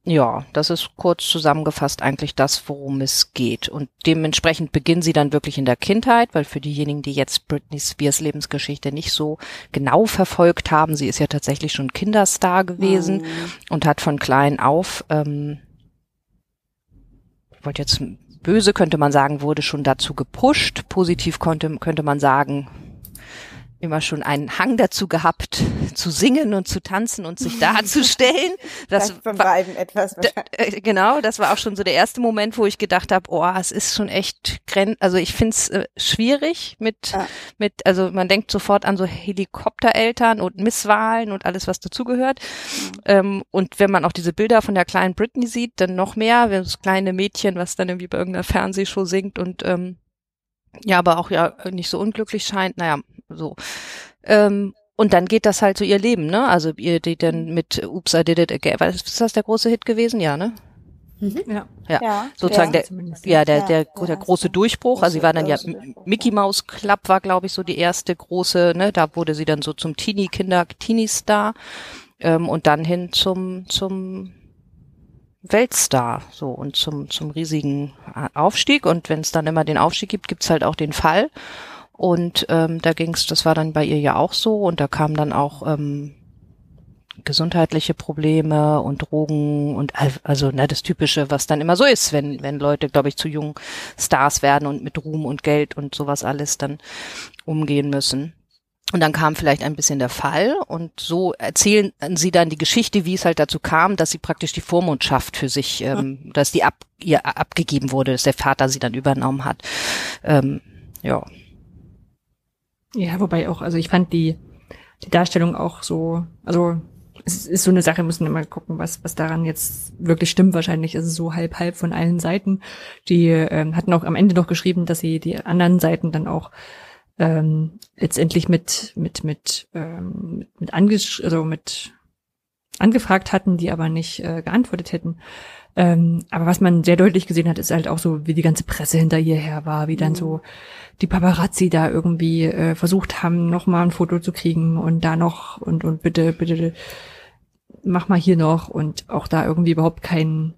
Ja, das ist kurz zusammengefasst eigentlich das, worum es geht. Und dementsprechend beginnen sie dann wirklich in der Kindheit, weil für diejenigen, die jetzt Britney Spears Lebensgeschichte nicht so genau verfolgt haben, sie ist ja tatsächlich schon Kinderstar gewesen mhm. und hat von klein auf, ähm, ich wollte jetzt böse könnte man sagen, wurde schon dazu gepusht. Positiv konnte, könnte man sagen, immer schon einen Hang dazu gehabt, zu singen und zu tanzen und sich darzustellen. Das von beiden etwas äh, Genau, das war auch schon so der erste Moment, wo ich gedacht habe, oh, es ist schon echt gren also ich finde es äh, schwierig mit ja. mit also man denkt sofort an so Helikoptereltern und Misswahlen und alles was dazugehört. Mhm. Ähm, und wenn man auch diese Bilder von der kleinen Britney sieht, dann noch mehr, das kleine Mädchen, was dann irgendwie bei irgendeiner Fernsehshow singt und ähm, ja, aber auch ja nicht so unglücklich scheint. Naja, so. Ähm, und dann geht das halt so ihr Leben, ne? Also ihr die dann mit Oops, I Did It Again. Ist das der große Hit gewesen? Ja, ne? Mhm. Ja. ja. ja, sozusagen ja, der, ja, der, der, der, der große Durchbruch. Also sie war dann ja, Mickey Mouse Club war, glaube ich, so die erste große, ne, da wurde sie dann so zum Teenie-Kinder, Teenie-Star, ähm, und dann hin zum, zum Weltstar, so, und zum, zum riesigen Aufstieg. Und wenn es dann immer den Aufstieg gibt, gibt's halt auch den Fall. Und ähm, da ging's, das war dann bei ihr ja auch so und da kamen dann auch ähm, gesundheitliche Probleme und Drogen und also ne, das Typische, was dann immer so ist, wenn wenn Leute, glaube ich, zu jungen Stars werden und mit Ruhm und Geld und sowas alles dann umgehen müssen. Und dann kam vielleicht ein bisschen der Fall und so erzählen sie dann die Geschichte, wie es halt dazu kam, dass sie praktisch die Vormundschaft für sich, ähm, dass die ab, ihr abgegeben wurde, dass der Vater sie dann übernommen hat. Ähm, ja. Ja, wobei auch, also ich fand die, die Darstellung auch so, also es ist so eine Sache, müssen immer gucken, was, was daran jetzt wirklich stimmt. Wahrscheinlich ist es so halb halb von allen Seiten. Die ähm, hatten auch am Ende noch geschrieben, dass sie die anderen Seiten dann auch ähm, letztendlich mit mit mit ähm, mit, mit angesch also mit angefragt hatten, die aber nicht äh, geantwortet hätten. Ähm, aber was man sehr deutlich gesehen hat, ist halt auch so, wie die ganze Presse hinter ihr her war, wie dann mhm. so die Paparazzi da irgendwie äh, versucht haben, noch mal ein Foto zu kriegen und da noch und und bitte bitte mach mal hier noch und auch da irgendwie überhaupt kein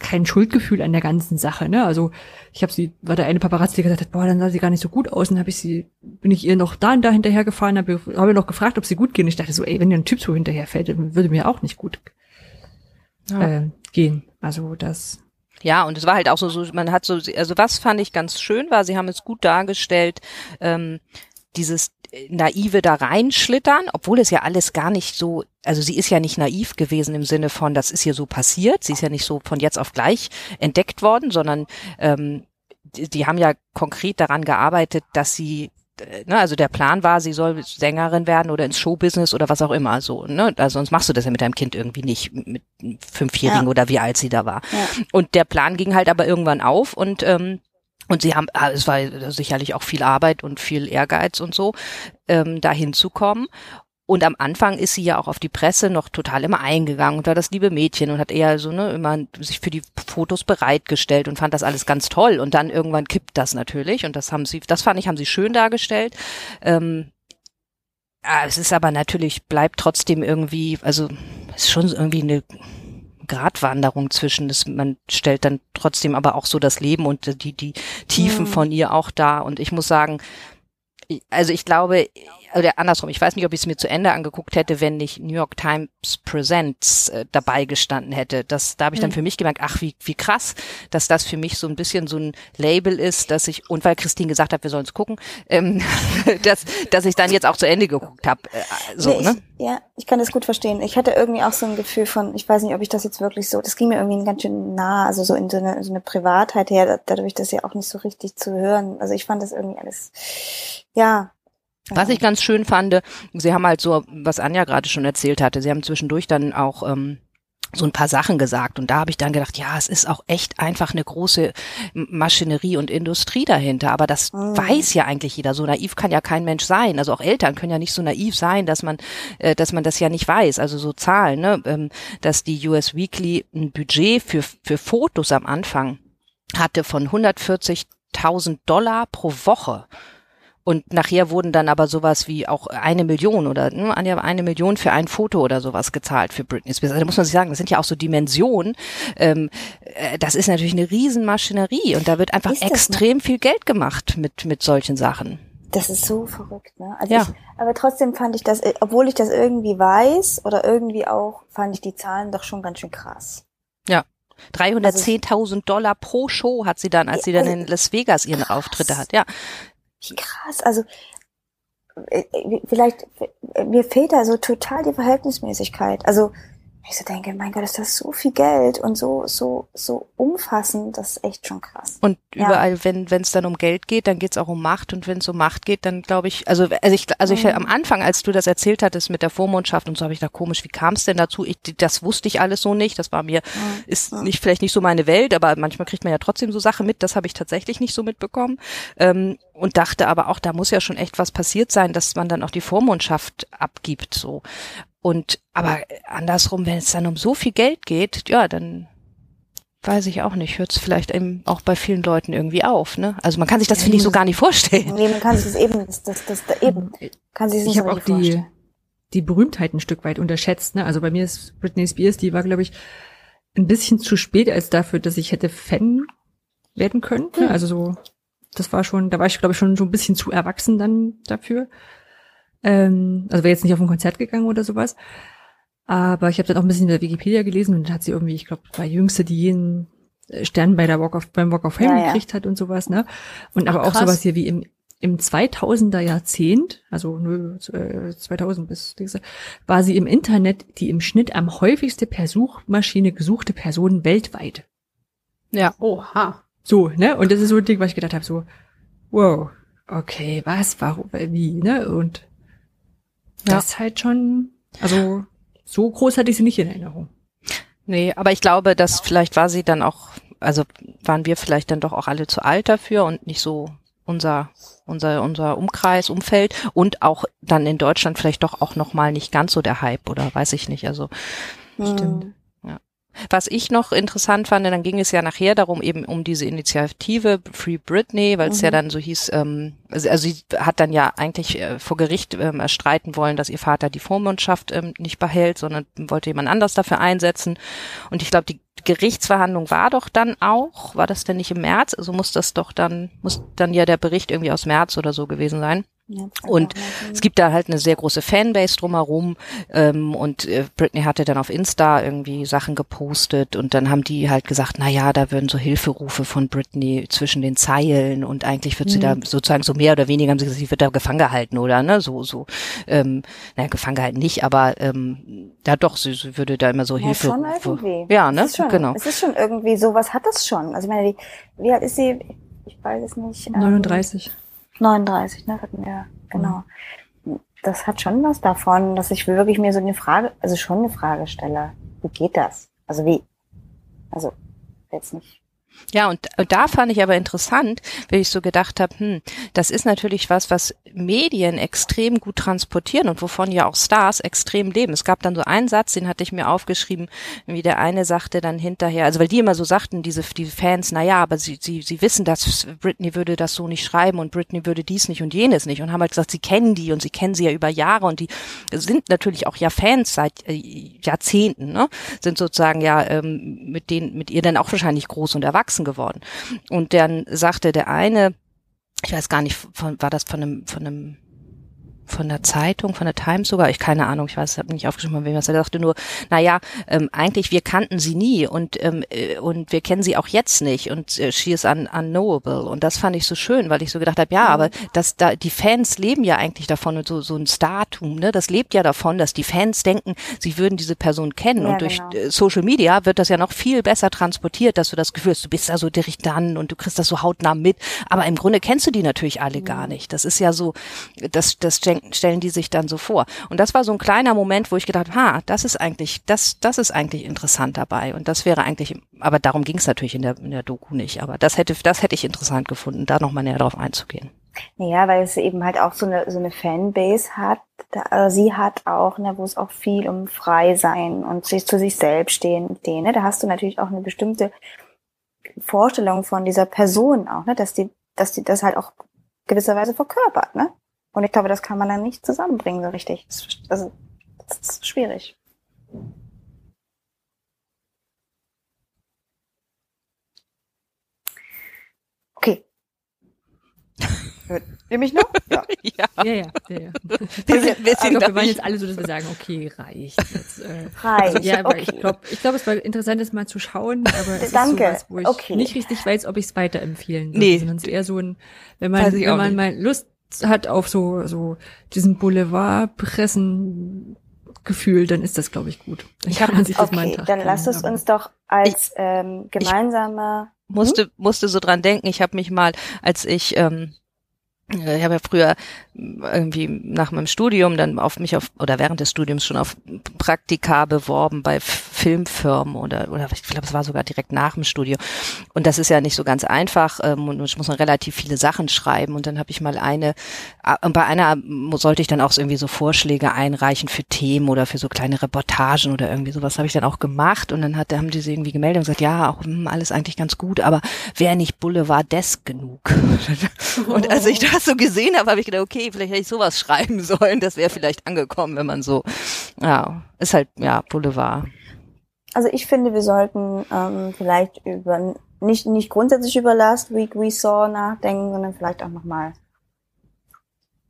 kein Schuldgefühl an der ganzen Sache, ne? Also ich habe sie, war der eine Paparazzi, der gesagt hat, boah, dann sah sie gar nicht so gut aus, und habe ich sie, bin ich ihr noch da und da hinterher gefahren, habe hab ihr noch gefragt, ob sie gut gehen. Ich dachte so, ey, wenn dir ein Typ so hinterher fällt, würde mir auch nicht gut ja. äh, gehen. Also das. Ja, und es war halt auch so, so, man hat so, also was fand ich ganz schön war, sie haben es gut dargestellt, ähm, dieses naive da reinschlittern, obwohl es ja alles gar nicht so, also sie ist ja nicht naiv gewesen im Sinne von, das ist hier so passiert, sie ist ja nicht so von jetzt auf gleich entdeckt worden, sondern ähm, die, die haben ja konkret daran gearbeitet, dass sie Ne, also der Plan war, sie soll Sängerin werden oder ins Showbusiness oder was auch immer so. Ne? Also sonst machst du das ja mit deinem Kind irgendwie nicht, mit Fünfjährigen ja. oder wie alt sie da war. Ja. Und der Plan ging halt aber irgendwann auf und ähm, und sie haben, ah, es war sicherlich auch viel Arbeit und viel Ehrgeiz und so, ähm, da hinzukommen. Und am Anfang ist sie ja auch auf die Presse noch total immer eingegangen und war das liebe Mädchen und hat eher so, ne, immer sich für die Fotos bereitgestellt und fand das alles ganz toll. Und dann irgendwann kippt das natürlich und das haben sie, das fand ich, haben sie schön dargestellt. Ähm, es ist aber natürlich, bleibt trotzdem irgendwie, also ist schon irgendwie eine Gratwanderung zwischen, das, man stellt dann trotzdem aber auch so das Leben und die, die Tiefen mhm. von ihr auch da. Und ich muss sagen, also ich glaube, oder andersrum, ich weiß nicht, ob ich es mir zu Ende angeguckt hätte, wenn nicht New York Times Presents äh, dabei gestanden hätte. Das, da habe ich dann hm. für mich gemerkt, ach, wie, wie krass, dass das für mich so ein bisschen so ein Label ist, dass ich, und weil Christine gesagt hat, wir sollen es gucken, ähm, dass, dass ich dann jetzt auch zu Ende geguckt habe. Äh, so, nee, ne? Ich, ja, ich kann das gut verstehen. Ich hatte irgendwie auch so ein Gefühl von, ich weiß nicht, ob ich das jetzt wirklich so, das ging mir irgendwie ganz schön nah, also so in so eine, so eine Privatheit her, dadurch, dass ja auch nicht so richtig zu hören. Also ich fand das irgendwie alles, ja, was ich ganz schön fand, sie haben halt so, was Anja gerade schon erzählt hatte, sie haben zwischendurch dann auch ähm, so ein paar Sachen gesagt und da habe ich dann gedacht, ja, es ist auch echt einfach eine große Maschinerie und Industrie dahinter, aber das mhm. weiß ja eigentlich jeder. So naiv kann ja kein Mensch sein. Also auch Eltern können ja nicht so naiv sein, dass man, äh, dass man das ja nicht weiß. Also so Zahlen, ne, ähm, dass die US Weekly ein Budget für für Fotos am Anfang hatte von 140.000 Dollar pro Woche. Und nachher wurden dann aber sowas wie auch eine Million oder ne, eine Million für ein Foto oder sowas gezahlt für Britney Spears. Also da muss man sich sagen, das sind ja auch so Dimensionen. Ähm, äh, das ist natürlich eine Riesenmaschinerie und da wird einfach extrem viel Geld gemacht mit, mit solchen Sachen. Das ist so verrückt, ne? Also ja. ich, aber trotzdem fand ich das, äh, obwohl ich das irgendwie weiß oder irgendwie auch, fand ich die Zahlen doch schon ganz schön krass. Ja. 310.000 also, Dollar pro Show hat sie dann, als sie dann also in Las Vegas ihren krass. Auftritte hat. Ja, wie krass. Also äh, äh, vielleicht, äh, mir fehlt da so total die Verhältnismäßigkeit. Also ich so denke, mein Gott, ist das so viel Geld und so so so umfassend, das ist echt schon krass. Und überall, ja. wenn wenn es dann um Geld geht, dann geht es auch um Macht und wenn es um Macht geht, dann glaube ich, also also ich also ich mhm. am Anfang, als du das erzählt hattest mit der Vormundschaft und so, habe ich da komisch, wie kam es denn dazu? Ich, das wusste ich alles so nicht. Das war mir mhm. ist mhm. nicht vielleicht nicht so meine Welt, aber manchmal kriegt man ja trotzdem so Sachen mit. Das habe ich tatsächlich nicht so mitbekommen ähm, und dachte aber auch, da muss ja schon echt was passiert sein, dass man dann auch die Vormundschaft abgibt so. Und aber andersrum, wenn es dann um so viel Geld geht, ja, dann weiß ich auch nicht, hört es vielleicht eben auch bei vielen Leuten irgendwie auf, ne? Also man kann sich das finde ich so gar nicht vorstellen. Nee, man kann sich das eben, das, das, das, eben, kann sich das ich habe auch die vorstellen. die Berühmtheit ein Stück weit unterschätzt, ne? Also bei mir ist Britney Spears, die war glaube ich ein bisschen zu spät als dafür, dass ich hätte Fan werden können. Ne? Hm. Also so, das war schon, da war ich glaube ich schon so ein bisschen zu erwachsen dann dafür. Ähm, also wäre jetzt nicht auf ein Konzert gegangen oder sowas. Aber ich habe dann auch ein bisschen in der Wikipedia gelesen und dann hat sie irgendwie, ich glaube, bei Jüngste, die jeden Stern bei der Walk of, beim Walk of Fame ja, gekriegt hat und sowas, ne? Und aber Ach, auch sowas hier wie im, im 2000er Jahrzehnt, also äh, 2000 bis, war sie im Internet die im Schnitt am häufigste per Suchmaschine gesuchte Person weltweit. Ja. Oha. So, ne? Und das ist so ein Ding, was ich gedacht habe, so, wow, okay, was, warum, wie, ne? Und ja. Das ist halt schon, also so groß hatte ich sie nicht in Erinnerung. Nee, aber ich glaube, dass vielleicht war sie dann auch, also waren wir vielleicht dann doch auch alle zu alt dafür und nicht so unser unser unser Umkreis Umfeld und auch dann in Deutschland vielleicht doch auch noch mal nicht ganz so der Hype oder weiß ich nicht also stimmt was ich noch interessant fand, dann ging es ja nachher darum, eben um diese Initiative Free Britney, weil es mhm. ja dann so hieß, ähm, also, sie hat dann ja eigentlich äh, vor Gericht ähm, erstreiten wollen, dass ihr Vater die Vormundschaft ähm, nicht behält, sondern wollte jemand anders dafür einsetzen. Und ich glaube, die Gerichtsverhandlung war doch dann auch, war das denn nicht im März? Also muss das doch dann, muss dann ja der Bericht irgendwie aus März oder so gewesen sein. Ja, und es gibt da halt eine sehr große Fanbase drumherum ähm, und äh, Britney hatte dann auf Insta irgendwie Sachen gepostet und dann haben die halt gesagt, na ja, da würden so Hilferufe von Britney zwischen den Zeilen und eigentlich wird sie mhm. da sozusagen so mehr oder weniger haben sie gesagt, sie wird da gefangen gehalten oder ne, so so ähm, naja, gefangen gehalten nicht, aber ähm, ja doch, sie, sie würde da immer so ja, Hilfe. Schon irgendwie. Ja, ne, schon, genau. Es ist schon irgendwie sowas hat das schon. Also ich meine, wie, wie alt ist sie? Ich weiß es nicht. 39. Ähm, 39, ne, hatten wir, genau. Mhm. Das hat schon was davon, dass ich wirklich mir so eine Frage, also schon eine Frage stelle. Wie geht das? Also wie? Also, jetzt nicht ja, und da fand ich aber interessant, weil ich so gedacht habe, hm, das ist natürlich was, was Medien extrem gut transportieren und wovon ja auch Stars extrem leben. Es gab dann so einen Satz, den hatte ich mir aufgeschrieben, wie der eine sagte dann hinterher, also weil die immer so sagten, diese, diese Fans, na ja, aber sie, sie, sie wissen, dass Britney würde das so nicht schreiben und Britney würde dies nicht und jenes nicht und haben halt gesagt, sie kennen die und sie kennen sie ja über Jahre und die sind natürlich auch ja Fans seit äh, Jahrzehnten, ne? sind sozusagen ja ähm, mit denen, mit ihr dann auch wahrscheinlich groß und erwachsen erwachsen geworden. Und dann sagte der eine, ich weiß gar nicht, von, war das von einem, von einem von der Zeitung, von der Times sogar, ich keine Ahnung, ich weiß, ich habe nicht aufgeschrieben, wem was er dachte nur, naja, ähm, eigentlich wir kannten sie nie und ähm, äh, und wir kennen sie auch jetzt nicht und äh, she is un unknowable und das fand ich so schön, weil ich so gedacht habe, ja, aber dass da die Fans leben ja eigentlich davon und so so ein Startum, ne, das lebt ja davon, dass die Fans denken, sie würden diese Person kennen ja, und durch genau. Äh, Social Media wird das ja noch viel besser transportiert, dass du das Gefühl hast, du bist da so direkt dann und du kriegst das so hautnah mit, aber im Grunde kennst du die natürlich alle mhm. gar nicht. Das ist ja so, das das stellen die sich dann so vor. Und das war so ein kleiner Moment, wo ich gedacht, ha, das ist eigentlich, das, das ist eigentlich interessant dabei. Und das wäre eigentlich, aber darum ging es natürlich in der, in der Doku nicht. Aber das hätte, das hätte ich interessant gefunden, da nochmal näher drauf einzugehen. Ja, weil es eben halt auch so eine, so eine Fanbase hat, da, also sie hat auch, ne, wo es auch viel um frei sein und sich zu sich selbst stehen, stehen, ne, da hast du natürlich auch eine bestimmte Vorstellung von dieser Person auch, ne, dass die, dass die das halt auch gewisserweise verkörpert, ne? Und ich glaube, das kann man dann nicht zusammenbringen so richtig. Das, also, das ist schwierig. Okay. Hört ihr mich noch? Ja. ja. ja, ja, ja, ja. Wir, sind, wir, sind, wir waren jetzt alle so, dass wir sagen, okay, reicht jetzt. Äh, reicht, also, ja, aber okay. ich glaube, ich glaube, es war interessant, das mal zu schauen, aber es Danke. ist sowas, wo ich okay. nicht richtig weiß, ob ich es weiterempfehlen würde, nee. sondern es ist eher so ein, wenn man, wenn man mal Lust hat auf so, so diesen Boulevardpressen Gefühl, dann ist das, glaube ich, gut. Ich habe man sich okay, das mal dann lass es uns doch als ähm, gemeinsame musste musste so dran denken. Ich habe mich mal, als ich ähm, ich habe ja früher irgendwie nach meinem Studium dann auf mich auf oder während des Studiums schon auf Praktika beworben bei Filmfirmen oder oder ich glaube es war sogar direkt nach dem Studio. Und das ist ja nicht so ganz einfach ähm, und ich muss man relativ viele Sachen schreiben. Und dann habe ich mal eine äh, bei einer sollte ich dann auch irgendwie so Vorschläge einreichen für Themen oder für so kleine Reportagen oder irgendwie sowas habe ich dann auch gemacht. Und dann hat haben die sie irgendwie gemeldet und gesagt ja auch hm, alles eigentlich ganz gut aber wäre nicht Boulevard Desk genug? Und als ich das so gesehen habe habe ich gedacht okay okay, vielleicht hätte ich sowas schreiben sollen, das wäre vielleicht angekommen, wenn man so, ja, ist halt, ja, Boulevard. Also ich finde, wir sollten ähm, vielleicht über, nicht, nicht grundsätzlich über Last Week We Saw nachdenken, sondern vielleicht auch nochmal,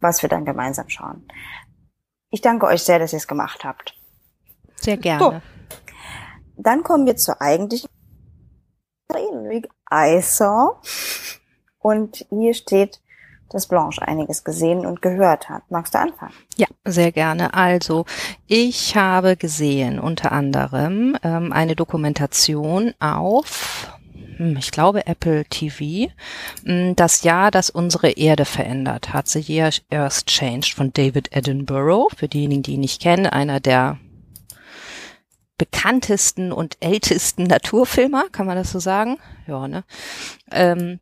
was wir dann gemeinsam schauen. Ich danke euch sehr, dass ihr es gemacht habt. Sehr gerne. So. Dann kommen wir zur eigentlichen Week I Saw. Und hier steht dass Blanche einiges gesehen und gehört hat. Magst du anfangen? Ja, sehr gerne. Also, ich habe gesehen unter anderem ähm, eine Dokumentation auf hm, ich glaube Apple TV, hm, das Jahr, das unsere Erde verändert hat. The Year Earth Changed von David Edinburgh. Für diejenigen, die ihn nicht kennen, einer der bekanntesten und ältesten Naturfilmer, kann man das so sagen? Ja, ne? Ähm,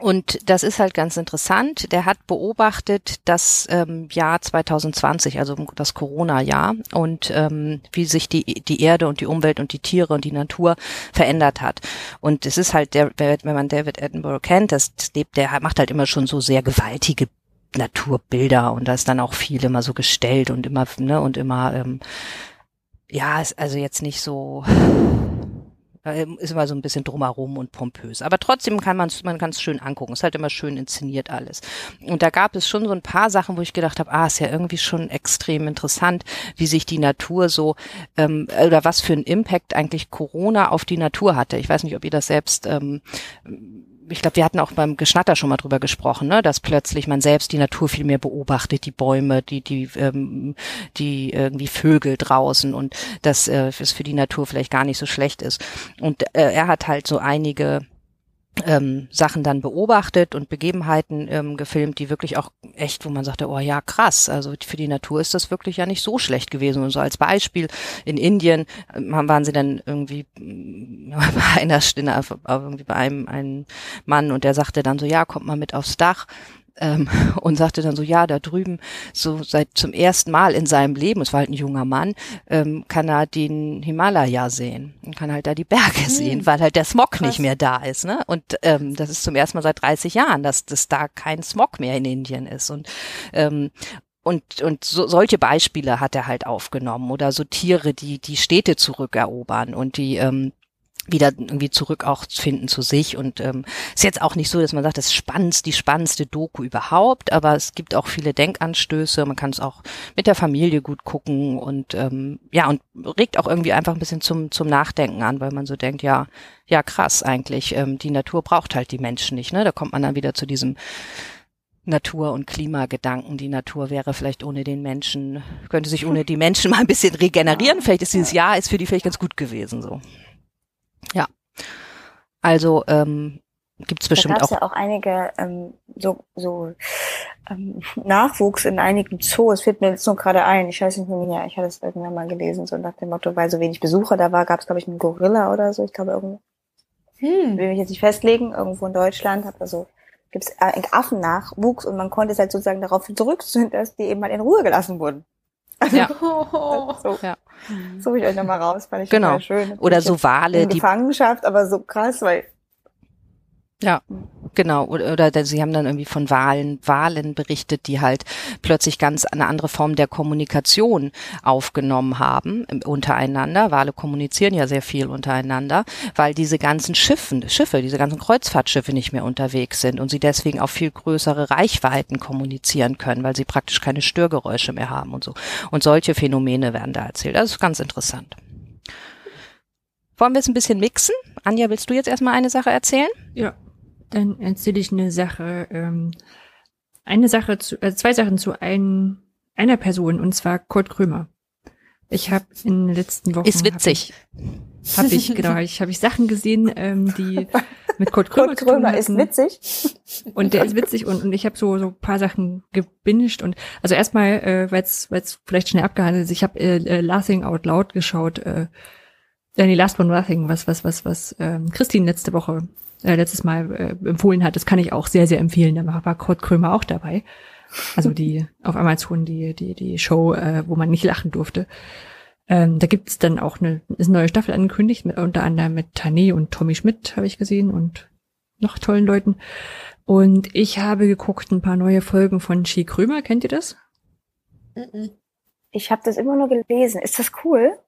und das ist halt ganz interessant. Der hat beobachtet das ähm, Jahr 2020, also das Corona-Jahr, und ähm, wie sich die, die Erde und die Umwelt und die Tiere und die Natur verändert hat. Und es ist halt, der, wenn man David Attenborough kennt, das lebt, der macht halt immer schon so sehr gewaltige Naturbilder und da ist dann auch viel immer so gestellt und immer, ne, und immer, ähm, ja, ist also jetzt nicht so ist immer so ein bisschen drumherum und pompös. Aber trotzdem kann man es, man es schön angucken. Ist halt immer schön inszeniert alles. Und da gab es schon so ein paar Sachen, wo ich gedacht habe, ah, ist ja irgendwie schon extrem interessant, wie sich die Natur so ähm, oder was für einen Impact eigentlich Corona auf die Natur hatte. Ich weiß nicht, ob ihr das selbst ähm, ich glaube, wir hatten auch beim Geschnatter schon mal drüber gesprochen, ne, dass plötzlich man selbst die Natur viel mehr beobachtet, die Bäume, die die ähm, die irgendwie Vögel draußen und dass äh, es für die Natur vielleicht gar nicht so schlecht ist. Und äh, er hat halt so einige ähm, Sachen dann beobachtet und Begebenheiten ähm, gefilmt, die wirklich auch echt, wo man sagte, oh ja, krass, also für die Natur ist das wirklich ja nicht so schlecht gewesen. Und so als Beispiel in Indien ähm, waren sie dann irgendwie äh, bei einer Stunde, irgendwie bei einem, einem Mann und der sagte dann so, ja, kommt mal mit aufs Dach ähm, und sagte dann so, ja, da drüben, so seit zum ersten Mal in seinem Leben, es war halt ein junger Mann, ähm, kann er den Himalaya sehen und kann halt da die Berge mhm. sehen, weil halt der Smog Krass. nicht mehr da ist. Ne? Und ähm, das ist zum ersten Mal seit 30 Jahren, dass, dass da kein Smog mehr in Indien ist. Und ähm, und, und so, solche Beispiele hat er halt aufgenommen oder so Tiere, die die Städte zurückerobern und die ähm, wieder irgendwie zurück auch finden zu sich und ähm, ist jetzt auch nicht so, dass man sagt, das spannendste, die spannendste Doku überhaupt, aber es gibt auch viele Denkanstöße, man kann es auch mit der Familie gut gucken und ähm, ja und regt auch irgendwie einfach ein bisschen zum zum Nachdenken an, weil man so denkt, ja ja krass eigentlich, ähm, die Natur braucht halt die Menschen nicht, ne? Da kommt man dann wieder zu diesem Natur- und Klimagedanken. Die Natur wäre vielleicht ohne den Menschen, könnte sich ohne die Menschen mal ein bisschen regenerieren. Vielleicht ist dieses Jahr ist für die vielleicht ganz gut gewesen so. Ja. Also ähm, gibt es bestimmt da auch. ja auch einige ähm, so, so ähm, Nachwuchs in einigen Zoos. Fällt mir jetzt nur gerade ein. Ich weiß nicht mehr. Ich hatte es irgendwann mal gelesen, so nach dem Motto, weil so wenig Besucher da war, gab es glaube ich einen Gorilla oder so. Ich glaube irgendwo. Hm. Will mich jetzt nicht festlegen. Irgendwo in Deutschland hat also gibt es äh, Affennachwuchs und man konnte es halt sozusagen darauf zurückziehen, dass die eben mal in Ruhe gelassen wurden. Ja. so, ja. Suche ich euch nochmal raus, fand ich genau. schön. Oder so Wale, die Gefangenschaft, aber so krass, weil ja, genau. Oder, oder sie haben dann irgendwie von Wahlen, Wahlen berichtet, die halt plötzlich ganz eine andere Form der Kommunikation aufgenommen haben untereinander. Wale kommunizieren ja sehr viel untereinander, weil diese ganzen Schiffen, Schiffe, diese ganzen Kreuzfahrtschiffe nicht mehr unterwegs sind und sie deswegen auf viel größere Reichweiten kommunizieren können, weil sie praktisch keine Störgeräusche mehr haben und so. Und solche Phänomene werden da erzählt. Das ist ganz interessant. Wollen wir es ein bisschen mixen? Anja, willst du jetzt erstmal eine Sache erzählen? Ja, dann erzähle ich eine Sache, ähm, eine Sache zu, äh, zwei Sachen zu ein, einer Person, und zwar Kurt Krömer. Ich habe in den letzten Wochen. Ist witzig. Habe ich, genau, ich habe ich Sachen gesehen, ähm, die mit Kurt Krömer, Kurt Krömer ist witzig. Und der ist witzig und, und ich habe so so paar Sachen gebinged und also erstmal, äh, weil es vielleicht schnell abgehandelt ist, ich habe äh, äh, Laughing Out Loud geschaut, äh, äh, nee, Last One Nothing, was was was was ähm, Christine letzte Woche äh, letztes Mal äh, empfohlen hat, das kann ich auch sehr, sehr empfehlen. Da war Kurt Krömer auch dabei. Also die auf Amazon die, die, die Show, äh, wo man nicht lachen durfte. Ähm, da gibt es dann auch eine, ist eine neue Staffel angekündigt, mit, unter anderem mit Tané und Tommy Schmidt, habe ich gesehen, und noch tollen Leuten. Und ich habe geguckt ein paar neue Folgen von Chi Krömer. Kennt ihr das? Ich habe das immer nur gelesen. Ist das cool?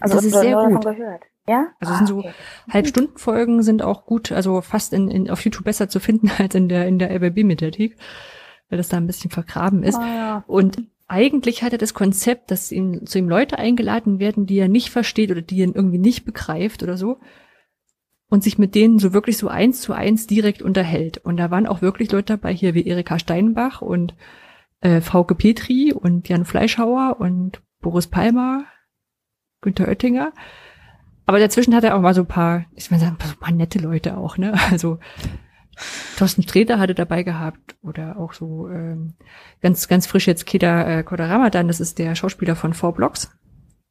Also das ist sehr gut. gehört. Ja? Also sind so ah, Halbstundenfolgen sind auch gut, also fast in, in, auf YouTube besser zu finden als in der in der RBB-Mediathek, weil das da ein bisschen vergraben ist. Oh, ja. Und eigentlich hat er das Konzept, dass ihm, zu ihm Leute eingeladen werden, die er nicht versteht oder die er irgendwie nicht begreift oder so. Und sich mit denen so wirklich so eins zu eins direkt unterhält. Und da waren auch wirklich Leute dabei, hier wie Erika Steinbach und äh, Frauke Petri und Jan Fleischhauer und Boris Palmer, Günther Oettinger. Aber dazwischen hat er auch mal so ein paar, ich meine, ein paar nette Leute auch, ne? Also Thorsten Sträter hatte dabei gehabt oder auch so ähm, ganz ganz frisch jetzt Keda äh, Kodaramadan, das ist der Schauspieler von Four Blocks.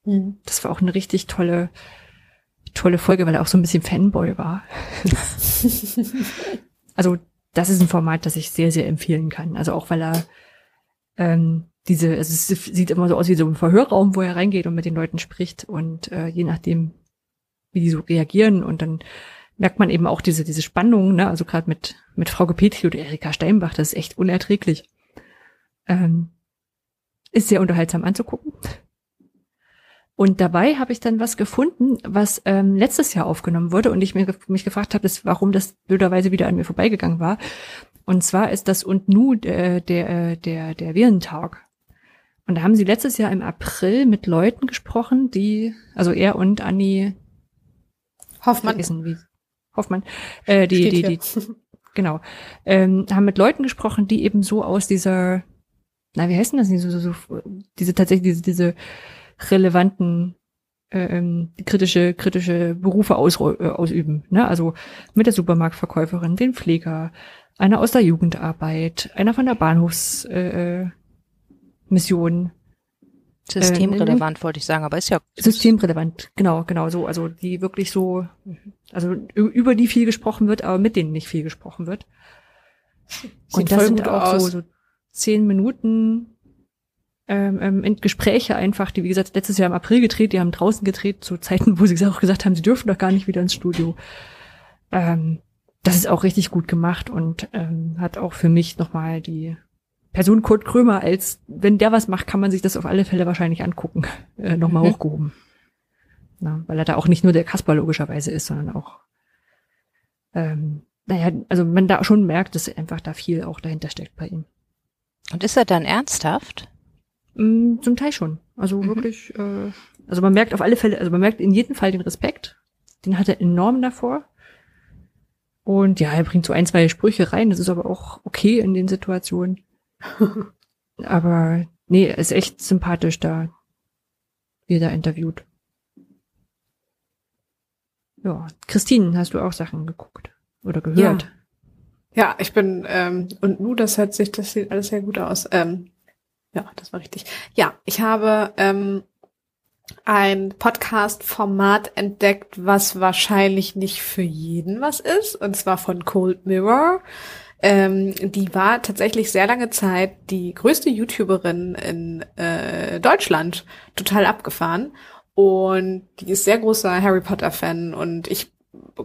Mhm. Das war auch eine richtig tolle tolle Folge, weil er auch so ein bisschen Fanboy war. also das ist ein Format, das ich sehr sehr empfehlen kann. Also auch weil er ähm, diese, also es sieht immer so aus wie so ein Verhörraum, wo er reingeht und mit den Leuten spricht und äh, je nachdem wie die so reagieren und dann merkt man eben auch diese, diese Spannung, ne? also gerade mit, mit Frau Petri oder Erika Steinbach, das ist echt unerträglich. Ähm, ist sehr unterhaltsam anzugucken. Und dabei habe ich dann was gefunden, was ähm, letztes Jahr aufgenommen wurde und ich mir, mich gefragt habe, warum das blöderweise wieder an mir vorbeigegangen war. Und zwar ist das und nu der, der, der, der Virentag. Und da haben sie letztes Jahr im April mit Leuten gesprochen, die, also er und Anni Hoffmann. Vergessen, wie, Hoffmann. Äh, die, Steht die, die, die, genau. Ähm, haben mit Leuten gesprochen, die eben so aus dieser, na, wie heißen das nicht, so, so, so diese tatsächlich diese, diese relevanten ähm, kritische kritische Berufe aus, äh, ausüben. Ne? Also mit der Supermarktverkäuferin, den Pfleger, einer aus der Jugendarbeit, einer von der Bahnhofsmission, äh, äh Mission, Systemrelevant äh, wollte ich sagen, aber ist ja systemrelevant, genau, genau so, also die wirklich so, also über die viel gesprochen wird, aber mit denen nicht viel gesprochen wird. Sieht und das sind auch aus. so, so zehn Minuten ähm, ähm, Gespräche einfach, die wie gesagt letztes Jahr im April gedreht, die haben draußen gedreht zu Zeiten, wo sie auch gesagt haben, sie dürfen doch gar nicht wieder ins Studio. Ähm, das ist auch richtig gut gemacht und ähm, hat auch für mich nochmal die Person Kurt Krömer als, wenn der was macht, kann man sich das auf alle Fälle wahrscheinlich angucken, äh, nochmal mhm. hochgehoben. Na, weil er da auch nicht nur der Kasper logischerweise ist, sondern auch, ähm, naja, also man da schon merkt, dass einfach da viel auch dahinter steckt bei ihm. Und ist er dann ernsthaft? Mm, zum Teil schon. Also mhm. wirklich, äh, also man merkt auf alle Fälle, also man merkt in jedem Fall den Respekt. Den hat er enorm davor. Und ja, er bringt so ein, zwei Sprüche rein. Das ist aber auch okay in den Situationen. aber nee, ist echt sympathisch da, wie er da interviewt. Ja, Christine, hast du auch Sachen geguckt oder gehört? Ja. Ja, ich bin, ähm, und nu, das hört sich, das sieht alles sehr gut aus. Ähm, ja, das war richtig. Ja, ich habe ähm, ein Podcast-Format entdeckt, was wahrscheinlich nicht für jeden was ist, und zwar von Cold Mirror. Ähm, die war tatsächlich sehr lange Zeit die größte YouTuberin in äh, Deutschland, total abgefahren. Und die ist sehr großer Harry Potter-Fan und ich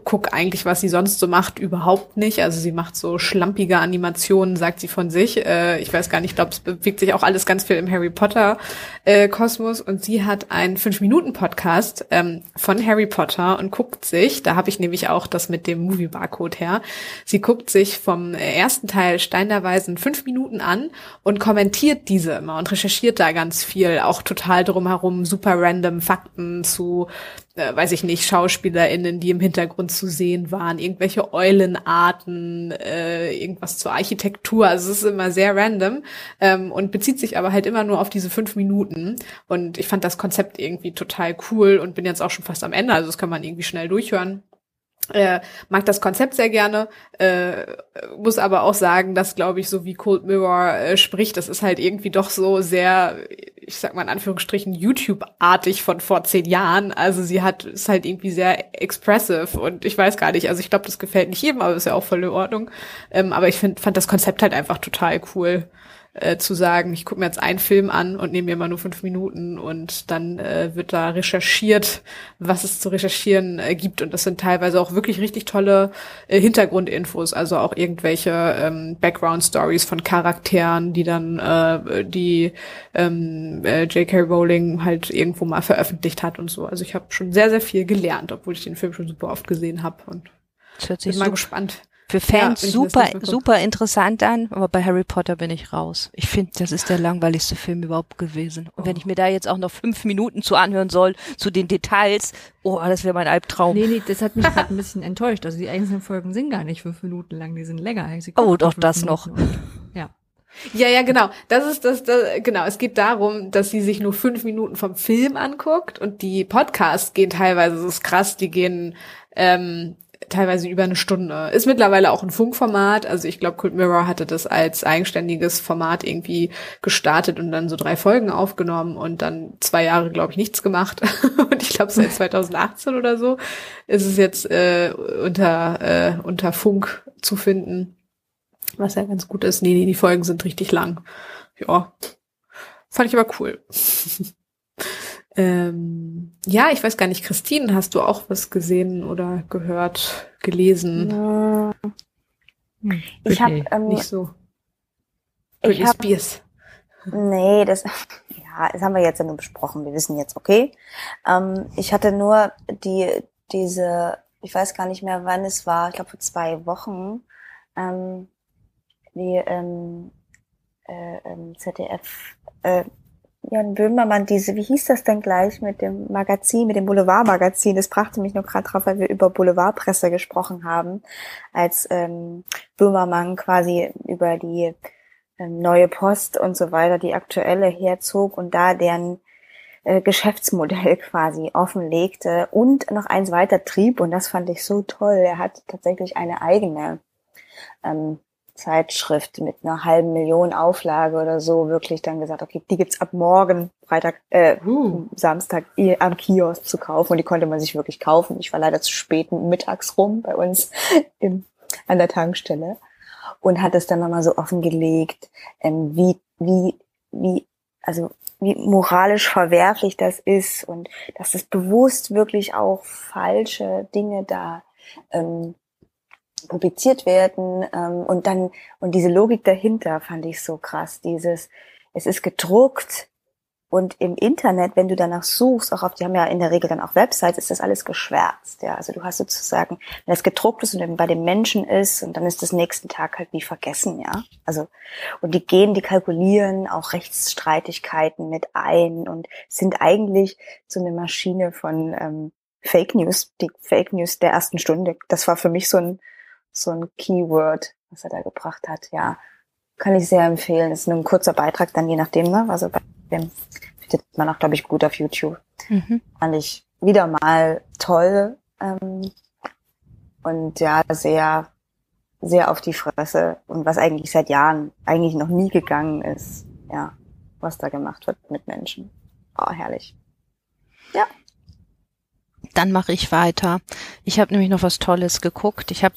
guck eigentlich, was sie sonst so macht, überhaupt nicht. Also sie macht so schlampige Animationen, sagt sie von sich. Äh, ich weiß gar nicht, ich glaube, es bewegt sich auch alles ganz viel im Harry Potter äh, Kosmos. Und sie hat einen fünf Minuten Podcast ähm, von Harry Potter und guckt sich, da habe ich nämlich auch das mit dem Movie Barcode her. Sie guckt sich vom ersten Teil Stein der fünf Minuten an und kommentiert diese immer und recherchiert da ganz viel, auch total drumherum, super random Fakten zu äh, weiß ich nicht, SchauspielerInnen, die im Hintergrund zu sehen waren, irgendwelche Eulenarten, äh, irgendwas zur Architektur. Also es ist immer sehr random ähm, und bezieht sich aber halt immer nur auf diese fünf Minuten. Und ich fand das Konzept irgendwie total cool und bin jetzt auch schon fast am Ende, also das kann man irgendwie schnell durchhören. Äh, mag das Konzept sehr gerne, äh, muss aber auch sagen, dass, glaube ich, so wie Cold Mirror äh, spricht, das ist halt irgendwie doch so sehr, ich sag mal in Anführungsstrichen, YouTube-artig von vor zehn Jahren. Also sie hat, ist halt irgendwie sehr expressive und ich weiß gar nicht, also ich glaube, das gefällt nicht jedem, aber ist ja auch voll in Ordnung. Ähm, aber ich find, fand das Konzept halt einfach total cool äh, zu sagen, ich gucke mir jetzt einen Film an und nehme mir mal nur fünf Minuten und dann äh, wird da recherchiert, was es zu recherchieren äh, gibt. Und das sind teilweise auch wirklich richtig tolle äh, Hintergrundinfos, also auch irgendwelche ähm, Background-Stories von Charakteren, die dann äh, die ähm, äh, J.K. Rowling halt irgendwo mal veröffentlicht hat und so. Also ich habe schon sehr, sehr viel gelernt, obwohl ich den Film schon super oft gesehen habe und bin mal gespannt für Fans ja, super, super interessant an, aber bei Harry Potter bin ich raus. Ich finde, das ist der langweiligste Film überhaupt gewesen. Und oh. wenn ich mir da jetzt auch noch fünf Minuten zu anhören soll, zu den Details, oh, das wäre mein Albtraum. Nee, nee, das hat mich gerade ein bisschen enttäuscht. Also die einzelnen Folgen sind gar nicht fünf Minuten lang, die sind länger. Oh, doch, das Minuten noch. Und, ja. Ja, ja, genau. Das ist das, das, genau. Es geht darum, dass sie sich nur fünf Minuten vom Film anguckt und die Podcasts gehen teilweise, das ist krass, die gehen ähm, teilweise über eine Stunde. Ist mittlerweile auch ein Funkformat. Also ich glaube, Cult Mirror hatte das als eigenständiges Format irgendwie gestartet und dann so drei Folgen aufgenommen und dann zwei Jahre, glaube ich, nichts gemacht. und ich glaube, seit 2018 oder so ist es jetzt äh, unter, äh, unter Funk zu finden. Was ja ganz gut ist. Nee, nee, die Folgen sind richtig lang. Ja. Fand ich aber cool. Ähm, ja, ich weiß gar nicht, Christine, hast du auch was gesehen oder gehört, gelesen? Ja. Hm, ich habe ähm, nicht so. Ich hab, Spears. Nee, das ja, das haben wir jetzt ja nur besprochen. Wir wissen jetzt, okay. Ähm, ich hatte nur die diese, ich weiß gar nicht mehr, wann es war. Ich glaube vor zwei Wochen. Ähm, die ähm, äh, ähm, ZDF äh, Jan Böhmermann, diese, wie hieß das denn gleich mit dem Magazin, mit dem Boulevardmagazin? Das brachte mich nur gerade drauf, weil wir über Boulevardpresse gesprochen haben, als ähm, Böhmermann quasi über die ähm, neue Post und so weiter, die aktuelle herzog und da deren äh, Geschäftsmodell quasi offenlegte und noch eins weiter trieb und das fand ich so toll. Er hat tatsächlich eine eigene ähm, Zeitschrift mit einer halben Million Auflage oder so wirklich dann gesagt, okay, die gibt's ab morgen Freitag, äh, uh. Samstag am Kiosk zu kaufen und die konnte man sich wirklich kaufen. Ich war leider zu spät mittags rum bei uns im, an der Tankstelle und hat es dann nochmal so offengelegt, ähm, wie, wie, wie, also wie moralisch verwerflich das ist und dass es bewusst wirklich auch falsche Dinge da ähm, publiziert werden ähm, und dann und diese Logik dahinter fand ich so krass. Dieses, es ist gedruckt Und im Internet, wenn du danach suchst, auch auf, die haben ja in der Regel dann auch Websites, ist das alles geschwärzt. Ja, also du hast sozusagen, wenn das gedruckt ist und bei den Menschen ist und dann ist das nächsten Tag halt wie vergessen, ja. Also, und die gehen, die kalkulieren auch Rechtsstreitigkeiten mit ein und sind eigentlich so eine Maschine von ähm, Fake News, die Fake News der ersten Stunde. Das war für mich so ein, so ein Keyword, was er da gebracht hat, ja. Kann ich sehr empfehlen. Das ist nur ein kurzer Beitrag dann je nachdem, ne? Also bei dem findet man auch, glaube ich, gut auf YouTube. Mhm. Fand ich wieder mal toll ähm, und ja, sehr, sehr auf die Fresse und was eigentlich seit Jahren eigentlich noch nie gegangen ist, ja, was da gemacht wird mit Menschen. Oh, herrlich. Ja. Dann mache ich weiter. Ich habe nämlich noch was Tolles geguckt. Ich habe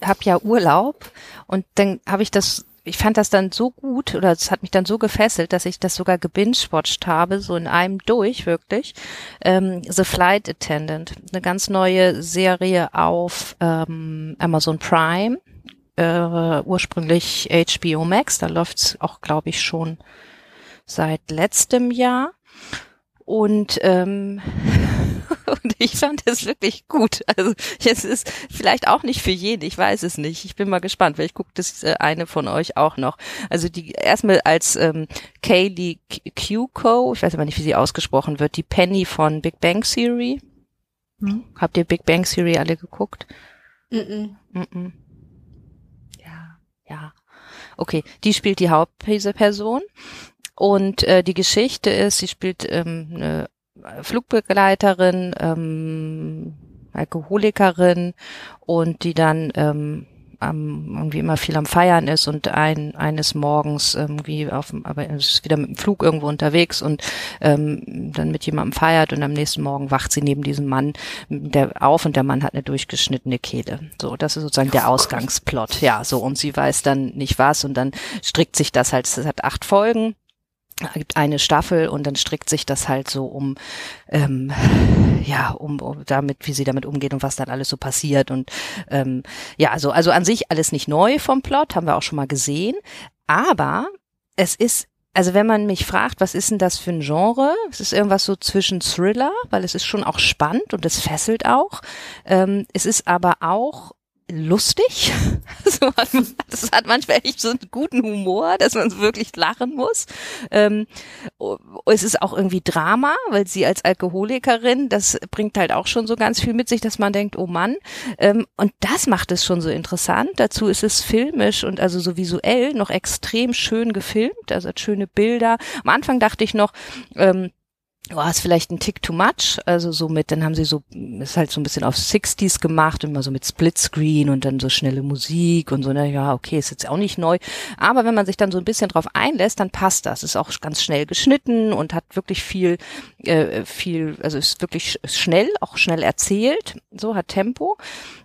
hab ja Urlaub und dann habe ich das ich fand das dann so gut oder es hat mich dann so gefesselt, dass ich das sogar gebingewatcht habe, so in einem durch wirklich. Ähm, The Flight Attendant, eine ganz neue Serie auf ähm, Amazon Prime, äh, ursprünglich HBO Max, da läuft's auch, glaube ich, schon seit letztem Jahr. Und ähm, und ich fand es wirklich gut. Also es ist vielleicht auch nicht für jeden, ich weiß es nicht. Ich bin mal gespannt, vielleicht guckt es äh, eine von euch auch noch. Also die erstmal als ähm, Kaylee Cuco, ich weiß aber nicht, wie sie ausgesprochen wird, die Penny von Big Bang Theory. Hm? Habt ihr Big Bang Theory alle geguckt? Mm -mm. Mm ja, ja. Okay, die spielt die Hauptperson. Und äh, die Geschichte ist, sie spielt ähm, eine Flugbegleiterin, ähm, Alkoholikerin und die dann ähm, am, irgendwie immer viel am Feiern ist und ein, eines Morgens irgendwie auf aber ist wieder mit dem Flug irgendwo unterwegs und ähm, dann mit jemandem feiert und am nächsten Morgen wacht sie neben diesem Mann der auf und der Mann hat eine durchgeschnittene Kehle. So, das ist sozusagen der Ausgangsplot. Ja, so und sie weiß dann nicht was und dann strickt sich das halt, es hat acht Folgen gibt eine Staffel und dann strickt sich das halt so um, ähm, ja, um, um damit, wie sie damit umgeht und was dann alles so passiert und ähm, ja, also also an sich alles nicht neu vom Plot, haben wir auch schon mal gesehen, aber es ist also wenn man mich fragt, was ist denn das für ein Genre? Es ist irgendwas so zwischen Thriller, weil es ist schon auch spannend und es fesselt auch. Ähm, es ist aber auch lustig. so hat, das hat manchmal echt so einen guten Humor, dass man wirklich lachen muss. Ähm, es ist auch irgendwie Drama, weil sie als Alkoholikerin, das bringt halt auch schon so ganz viel mit sich, dass man denkt, oh Mann. Ähm, und das macht es schon so interessant. Dazu ist es filmisch und also so visuell noch extrem schön gefilmt, also schöne Bilder. Am Anfang dachte ich noch, ähm, war es vielleicht ein Tick too much, also so mit, dann haben sie so, ist halt so ein bisschen auf 60s gemacht, immer so mit Splitscreen und dann so schnelle Musik und so, na ja, okay, ist jetzt auch nicht neu, aber wenn man sich dann so ein bisschen drauf einlässt, dann passt das, ist auch ganz schnell geschnitten und hat wirklich viel, äh, viel, also ist wirklich schnell, auch schnell erzählt, so hat Tempo.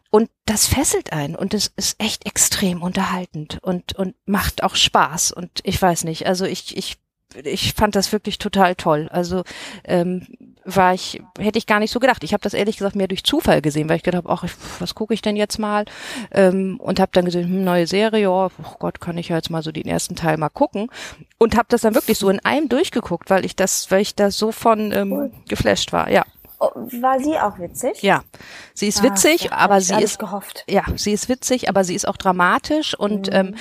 Und das fesselt einen und es ist echt extrem unterhaltend und, und macht auch Spaß. Und ich weiß nicht, also ich, ich ich fand das wirklich total toll. Also ähm, war ich, hätte ich gar nicht so gedacht. Ich habe das ehrlich gesagt mehr durch Zufall gesehen, weil ich gedacht habe, ach, was gucke ich denn jetzt mal? Ähm, und habe dann gesehen, hm, neue Serie, oh, oh Gott, kann ich ja jetzt mal so den ersten Teil mal gucken. Und habe das dann wirklich so in einem durchgeguckt, weil ich das, weil ich da so von ähm, cool. geflasht war, ja. Oh, war sie auch witzig? Ja, sie ist ah, witzig, ja, aber sie ist gehofft. Ja, sie ist witzig, aber sie ist auch dramatisch und mhm. ähm,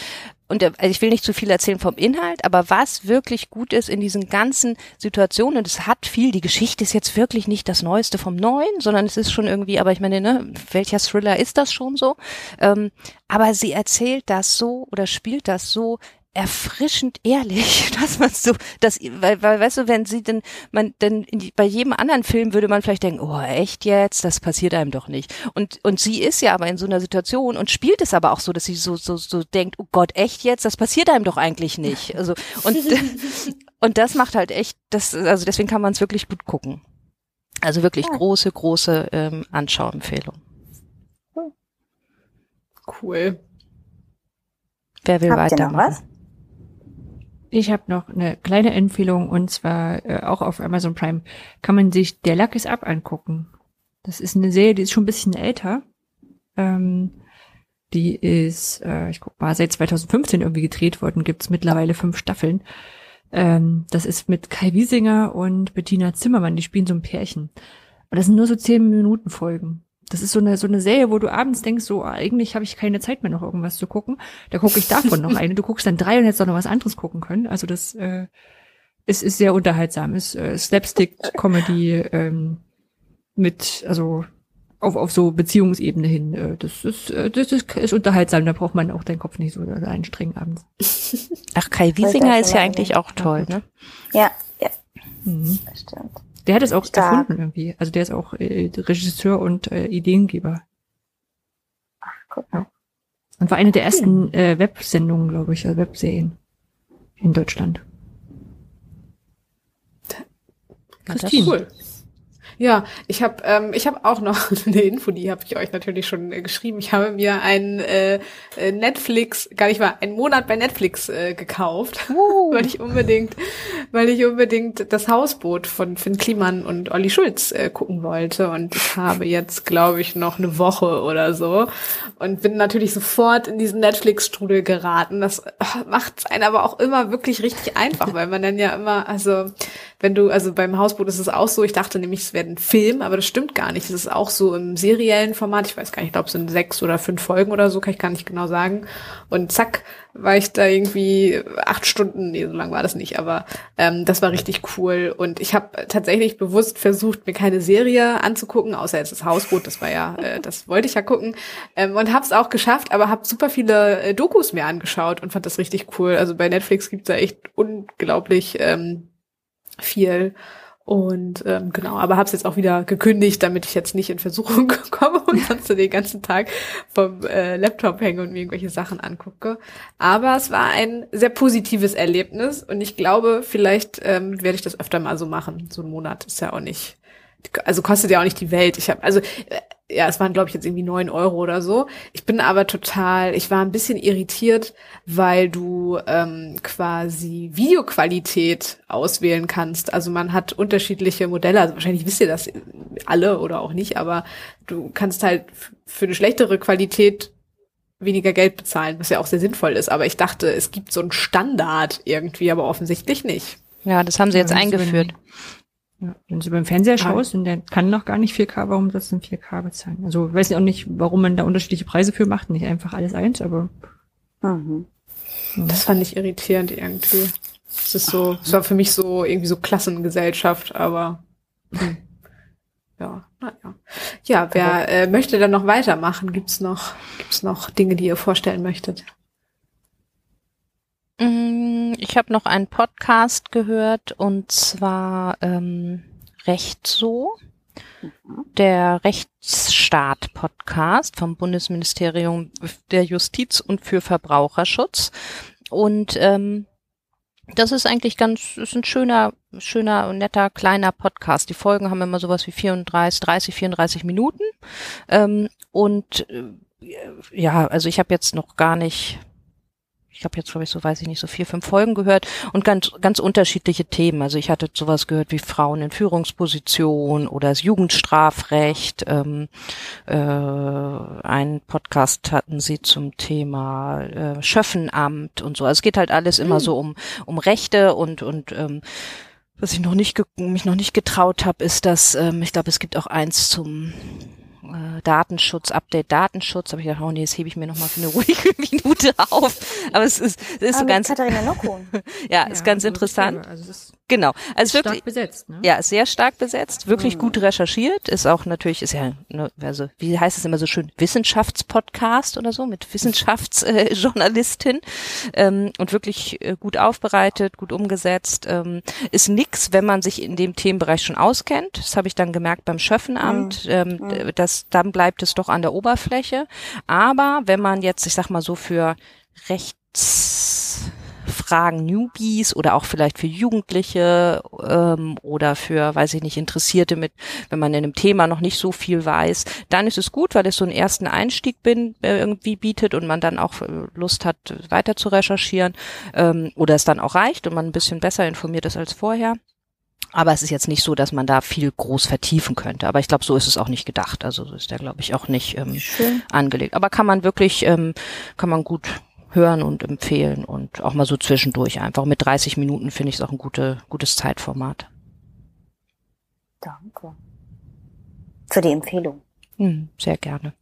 und also ich will nicht zu viel erzählen vom Inhalt, aber was wirklich gut ist in diesen ganzen Situationen, und es hat viel, die Geschichte ist jetzt wirklich nicht das Neueste vom Neuen, sondern es ist schon irgendwie, aber ich meine, ne, welcher Thriller ist das schon so? Ähm, aber sie erzählt das so oder spielt das so erfrischend ehrlich, dass man so, dass, weil, weil, weißt du, wenn sie denn, man, denn die, bei jedem anderen Film würde man vielleicht denken, oh, echt jetzt? Das passiert einem doch nicht. Und, und sie ist ja aber in so einer Situation und spielt es aber auch so, dass sie so, so, so denkt, oh Gott, echt jetzt? Das passiert einem doch eigentlich nicht. Also, und, und das macht halt echt, das, also deswegen kann man es wirklich gut gucken. Also wirklich ja. große, große ähm, Anschauempfehlung. Cool. Wer will Habt weitermachen? Ich habe noch eine kleine Empfehlung und zwar äh, auch auf Amazon Prime kann man sich Der Lack ist ab angucken. Das ist eine Serie, die ist schon ein bisschen älter. Ähm, die ist, äh, ich guck mal, seit 2015 irgendwie gedreht worden, gibt's mittlerweile fünf Staffeln. Ähm, das ist mit Kai Wiesinger und Bettina Zimmermann, die spielen so ein Pärchen. Und das sind nur so zehn Minuten Folgen. Das ist so eine, so eine Serie, wo du abends denkst, so, eigentlich habe ich keine Zeit mehr noch irgendwas zu gucken. Da gucke ich davon noch eine. Du guckst dann drei und hättest auch noch was anderes gucken können. Also das äh, ist, ist sehr unterhaltsam. Ist äh, Slapstick-Comedy ähm, mit, also auf, auf so Beziehungsebene hin. Äh, das ist, äh, das ist, ist unterhaltsam. Da braucht man auch deinen Kopf nicht so einstrengen abends. Ach, Kai Wiesinger ist ja eigentlich auch toll, ne? Ja, ja. Mhm. Das stimmt. Der hat es auch Stark. erfunden irgendwie. Also der ist auch äh, Regisseur und äh, Ideengeber. Ach, guck mal. Ja. Und war eine der ersten äh, Websendungen, glaube ich, also Webserien in Deutschland. Christine. Cool. Ja, ich habe ähm, ich habe auch noch eine Info, die habe ich euch natürlich schon äh, geschrieben. Ich habe mir ein äh, äh, Netflix, gar nicht mal einen Monat bei Netflix äh, gekauft, uh. weil ich unbedingt, weil ich unbedingt das Hausboot von Finn Kliman und Olli Schulz äh, gucken wollte und ich habe jetzt, glaube ich, noch eine Woche oder so und bin natürlich sofort in diesen Netflix-Strudel geraten. Das äh, macht einen aber auch immer wirklich richtig einfach, weil man dann ja immer, also wenn du, also beim Hausboot ist es auch so, ich dachte nämlich, es wäre ein Film, aber das stimmt gar nicht. Es ist auch so im seriellen Format, ich weiß gar nicht, ich glaube, es sind sechs oder fünf Folgen oder so, kann ich gar nicht genau sagen. Und zack, war ich da irgendwie acht Stunden, nee, so lang war das nicht, aber ähm, das war richtig cool. Und ich habe tatsächlich bewusst versucht, mir keine Serie anzugucken, außer jetzt das Hausboot, das war ja, äh, das wollte ich ja gucken. Ähm, und habe es auch geschafft, aber habe super viele äh, Dokus mir angeschaut und fand das richtig cool. Also bei Netflix gibt's da echt unglaublich ähm, viel. Und ähm, genau, aber habe es jetzt auch wieder gekündigt, damit ich jetzt nicht in Versuchung komme und sonst den ganzen Tag vom äh, Laptop hänge und mir irgendwelche Sachen angucke. Aber es war ein sehr positives Erlebnis und ich glaube, vielleicht ähm, werde ich das öfter mal so machen. So ein Monat ist ja auch nicht also kostet ja auch nicht die Welt. Ich habe, also äh, ja, es waren glaube ich jetzt irgendwie neun Euro oder so. Ich bin aber total, ich war ein bisschen irritiert, weil du ähm, quasi Videoqualität auswählen kannst. Also man hat unterschiedliche Modelle. Also wahrscheinlich wisst ihr das alle oder auch nicht, aber du kannst halt für eine schlechtere Qualität weniger Geld bezahlen, was ja auch sehr sinnvoll ist. Aber ich dachte, es gibt so einen Standard irgendwie, aber offensichtlich nicht. Ja, das haben sie jetzt ja, eingeführt. Ja, wenn du beim Fernseher schaust und der kann noch gar nicht 4K, warum sollst du denn 4K bezahlen? Also weiß ich auch nicht, warum man da unterschiedliche Preise für macht, nicht einfach alles eins, aber. Mhm. Ja. Das fand ich irritierend irgendwie. Es ist so, es war für mich so irgendwie so Klassengesellschaft, aber hm. ja, naja. Ja, wer äh, möchte dann noch weitermachen? Gibt's noch, gibt's noch Dinge, die ihr vorstellen möchtet? Mm, ich habe noch einen Podcast gehört und zwar ähm, Recht so, der Rechtsstaat-Podcast vom Bundesministerium der Justiz und für Verbraucherschutz. Und ähm, das ist eigentlich ganz, ist ein schöner, schöner netter kleiner Podcast. Die Folgen haben immer sowas wie 34, 30, 34 Minuten. Ähm, und äh, ja, also ich habe jetzt noch gar nicht ich habe jetzt, glaube ich, so weiß ich nicht, so vier, fünf Folgen gehört und ganz, ganz unterschiedliche Themen. Also ich hatte sowas gehört wie Frauen in Führungsposition oder das Jugendstrafrecht. Ähm, äh, einen Podcast hatten sie zum Thema äh, Schöffenamt und so. Also es geht halt alles immer mhm. so um, um Rechte und, und ähm, was ich noch nicht mich noch nicht getraut habe, ist, dass ähm, ich glaube, es gibt auch eins zum äh, Datenschutz, Update Datenschutz, habe ich gedacht, oh nee, das hebe ich mir nochmal für eine ruhige Minute auf. Aber es ist, es ist Aber so ganz. Katharina Nocco. ja, ist ganz interessant. Also ist Genau. Also stark wirklich, besetzt, ne? Ja, sehr stark besetzt, wirklich mhm. gut recherchiert, ist auch natürlich, ist ja, ne, also, wie heißt es immer so schön, Wissenschaftspodcast oder so, mit Wissenschaftsjournalistin, äh, ähm, und wirklich äh, gut aufbereitet, gut umgesetzt, ähm, ist nix, wenn man sich in dem Themenbereich schon auskennt. Das habe ich dann gemerkt beim Schöffenamt, mhm. ähm, mhm. Dann bleibt es doch an der Oberfläche. Aber wenn man jetzt, ich sag mal so für rechts, Fragen Newbies oder auch vielleicht für Jugendliche ähm, oder für, weiß ich nicht, Interessierte mit, wenn man in einem Thema noch nicht so viel weiß, dann ist es gut, weil es so einen ersten Einstieg bin, äh, irgendwie bietet und man dann auch äh, Lust hat, weiter zu recherchieren ähm, oder es dann auch reicht und man ein bisschen besser informiert ist als vorher. Aber es ist jetzt nicht so, dass man da viel groß vertiefen könnte. Aber ich glaube, so ist es auch nicht gedacht. Also so ist der, glaube ich, auch nicht ähm, angelegt. Aber kann man wirklich, ähm, kann man gut hören und empfehlen und auch mal so zwischendurch einfach. Mit 30 Minuten finde ich es auch ein gute, gutes Zeitformat. Danke. Für die Empfehlung. Hm, sehr gerne.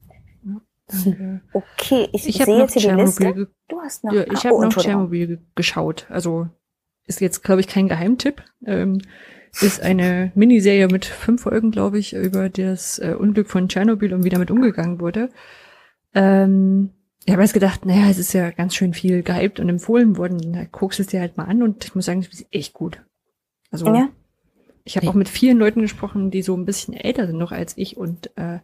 Okay, ich, ich sehe jetzt hier die Liste. Du hast noch, ja, ich ah, habe oh, noch Tschernobyl geschaut. Also ist jetzt, glaube ich, kein Geheimtipp. Ähm, ist eine Miniserie mit fünf Folgen, glaube ich, über das äh, Unglück von Tschernobyl und wie damit umgegangen wurde. Ähm, ich habe jetzt gedacht, naja, es ist ja ganz schön viel gehypt und empfohlen worden. Da guckst du es dir halt mal an und ich muss sagen, es ist echt gut. Also ja. ich habe auch mit vielen Leuten gesprochen, die so ein bisschen älter sind noch als ich und äh,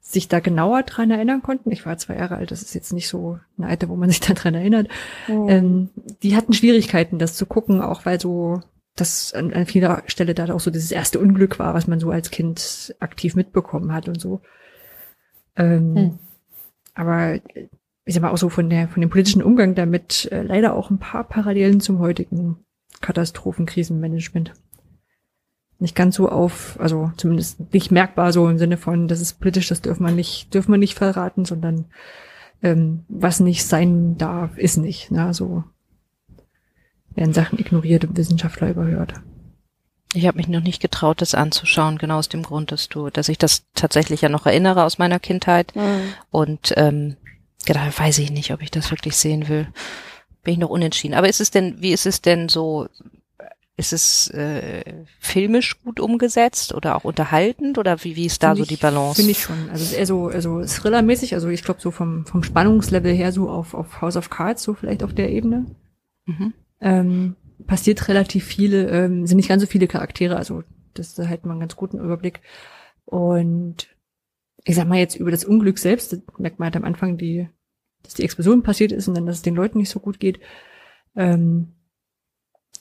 sich da genauer dran erinnern konnten. Ich war zwei Jahre alt, das ist jetzt nicht so ein Alter, wo man sich daran erinnert. Mhm. Ähm, die hatten Schwierigkeiten, das zu gucken, auch weil so das an, an vieler Stelle da auch so dieses erste Unglück war, was man so als Kind aktiv mitbekommen hat und so. Ähm, mhm. Aber ich sag mal auch so von der von dem politischen Umgang damit äh, leider auch ein paar Parallelen zum heutigen Katastrophenkrisenmanagement nicht ganz so auf, also zumindest nicht merkbar so im Sinne von, das ist politisch, das dürfen wir nicht, dürfen wir nicht verraten, sondern ähm, was nicht sein darf, ist nicht. Ne? So werden Sachen ignoriert und Wissenschaftler überhört. Ich habe mich noch nicht getraut, das anzuschauen, genau aus dem Grund, dass du, dass ich das tatsächlich ja noch erinnere aus meiner Kindheit. Mhm. Und ähm, gerade weiß ich nicht, ob ich das wirklich sehen will. Bin ich noch unentschieden. Aber ist es denn, wie ist es denn so ist es äh, filmisch gut umgesetzt oder auch unterhaltend oder wie, wie ist da find so die Balance? Finde ich schon. Also eher so also Thriller-mäßig, also ich glaube so vom, vom Spannungslevel her so auf, auf House of Cards, so vielleicht auf der Ebene. Mhm. Ähm, passiert relativ viele, ähm, sind nicht ganz so viele Charaktere, also das da halt mal einen ganz guten Überblick. Und ich sag mal jetzt über das Unglück selbst, das merkt man halt am Anfang, die, dass die Explosion passiert ist und dann, dass es den Leuten nicht so gut geht. Ähm,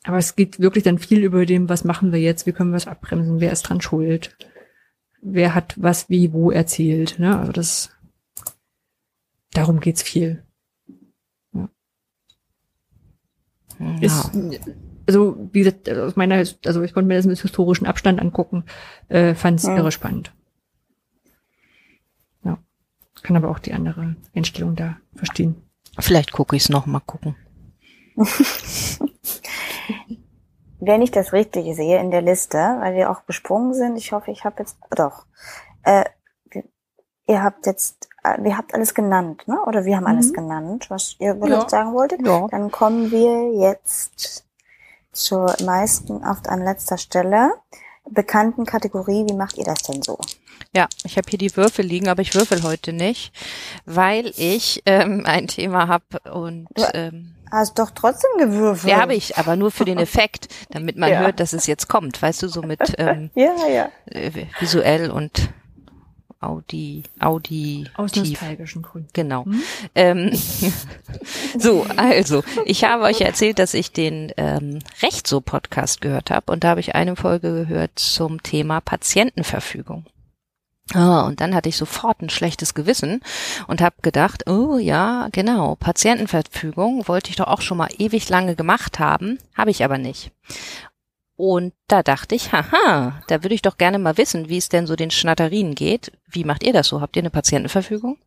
aber es geht wirklich dann viel über dem, was machen wir jetzt, wie können wir es abbremsen, wer ist dran schuld, wer hat was wie wo erzählt. Ne? Also das darum geht's viel. Ja. Ja. Ist, also wie gesagt, aus meiner, also ich konnte mir das mit historischen Abstand angucken, äh, fand es ja. irre spannend. Ja. Kann aber auch die andere Einstellung da verstehen. Vielleicht gucke ich es noch mal gucken. Wenn ich das richtig sehe in der Liste, weil wir auch besprungen sind, ich hoffe, ich habe jetzt doch. Äh, ihr habt jetzt, äh, wir habt alles genannt, ne? Oder wir haben mhm. alles genannt, was ihr ja. sagen wolltet. Ja. Dann kommen wir jetzt zur meisten oft an letzter Stelle bekannten Kategorie. Wie macht ihr das denn so? Ja, ich habe hier die Würfel liegen, aber ich würfel heute nicht, weil ich ähm, ein Thema habe und ähm, Hast doch trotzdem gewürfelt. Ja, habe ich, aber nur für den Effekt, damit man ja. hört, dass es jetzt kommt. Weißt du, so mit ähm, ja, ja. Äh, visuell und Audi, Audi. Aus nostalgischen Gründen. Genau. Hm? Ähm, so, also, ich habe euch erzählt, dass ich den ähm, Recht so Podcast gehört habe und da habe ich eine Folge gehört zum Thema Patientenverfügung. Oh, und dann hatte ich sofort ein schlechtes Gewissen und habe gedacht, oh ja, genau, Patientenverfügung wollte ich doch auch schon mal ewig lange gemacht haben, habe ich aber nicht. Und da dachte ich, haha, da würde ich doch gerne mal wissen, wie es denn so den Schnatterinen geht. Wie macht ihr das so? Habt ihr eine Patientenverfügung?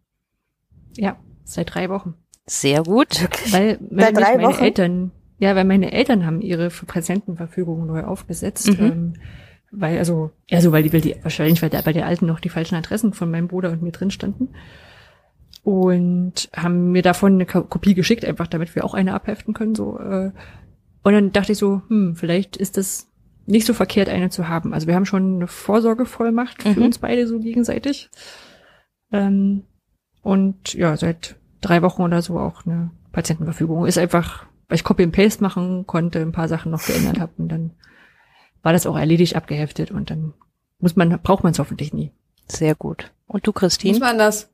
Ja, seit drei Wochen. Sehr gut. Weil, weil seit drei meine Wochen? Eltern, ja, weil meine Eltern haben ihre Patientenverfügung neu aufgesetzt. Mhm. Ähm, weil, also, ja, so, weil die, weil die, wahrscheinlich, weil der, bei der alten noch die falschen Adressen von meinem Bruder und mir drin standen. Und haben mir davon eine Kopie geschickt, einfach damit wir auch eine abheften können, so, äh. Und dann dachte ich so, hm, vielleicht ist das nicht so verkehrt, eine zu haben. Also wir haben schon eine Vorsorgevollmacht für mhm. uns beide so gegenseitig. Ähm, und ja, seit drei Wochen oder so auch eine Patientenverfügung. Ist einfach, weil ich Copy and Paste machen konnte, ein paar Sachen noch geändert habe und dann war das auch erledigt abgeheftet und dann muss man, braucht man es hoffentlich nie. Sehr gut. Und du, Christine? Muss man das,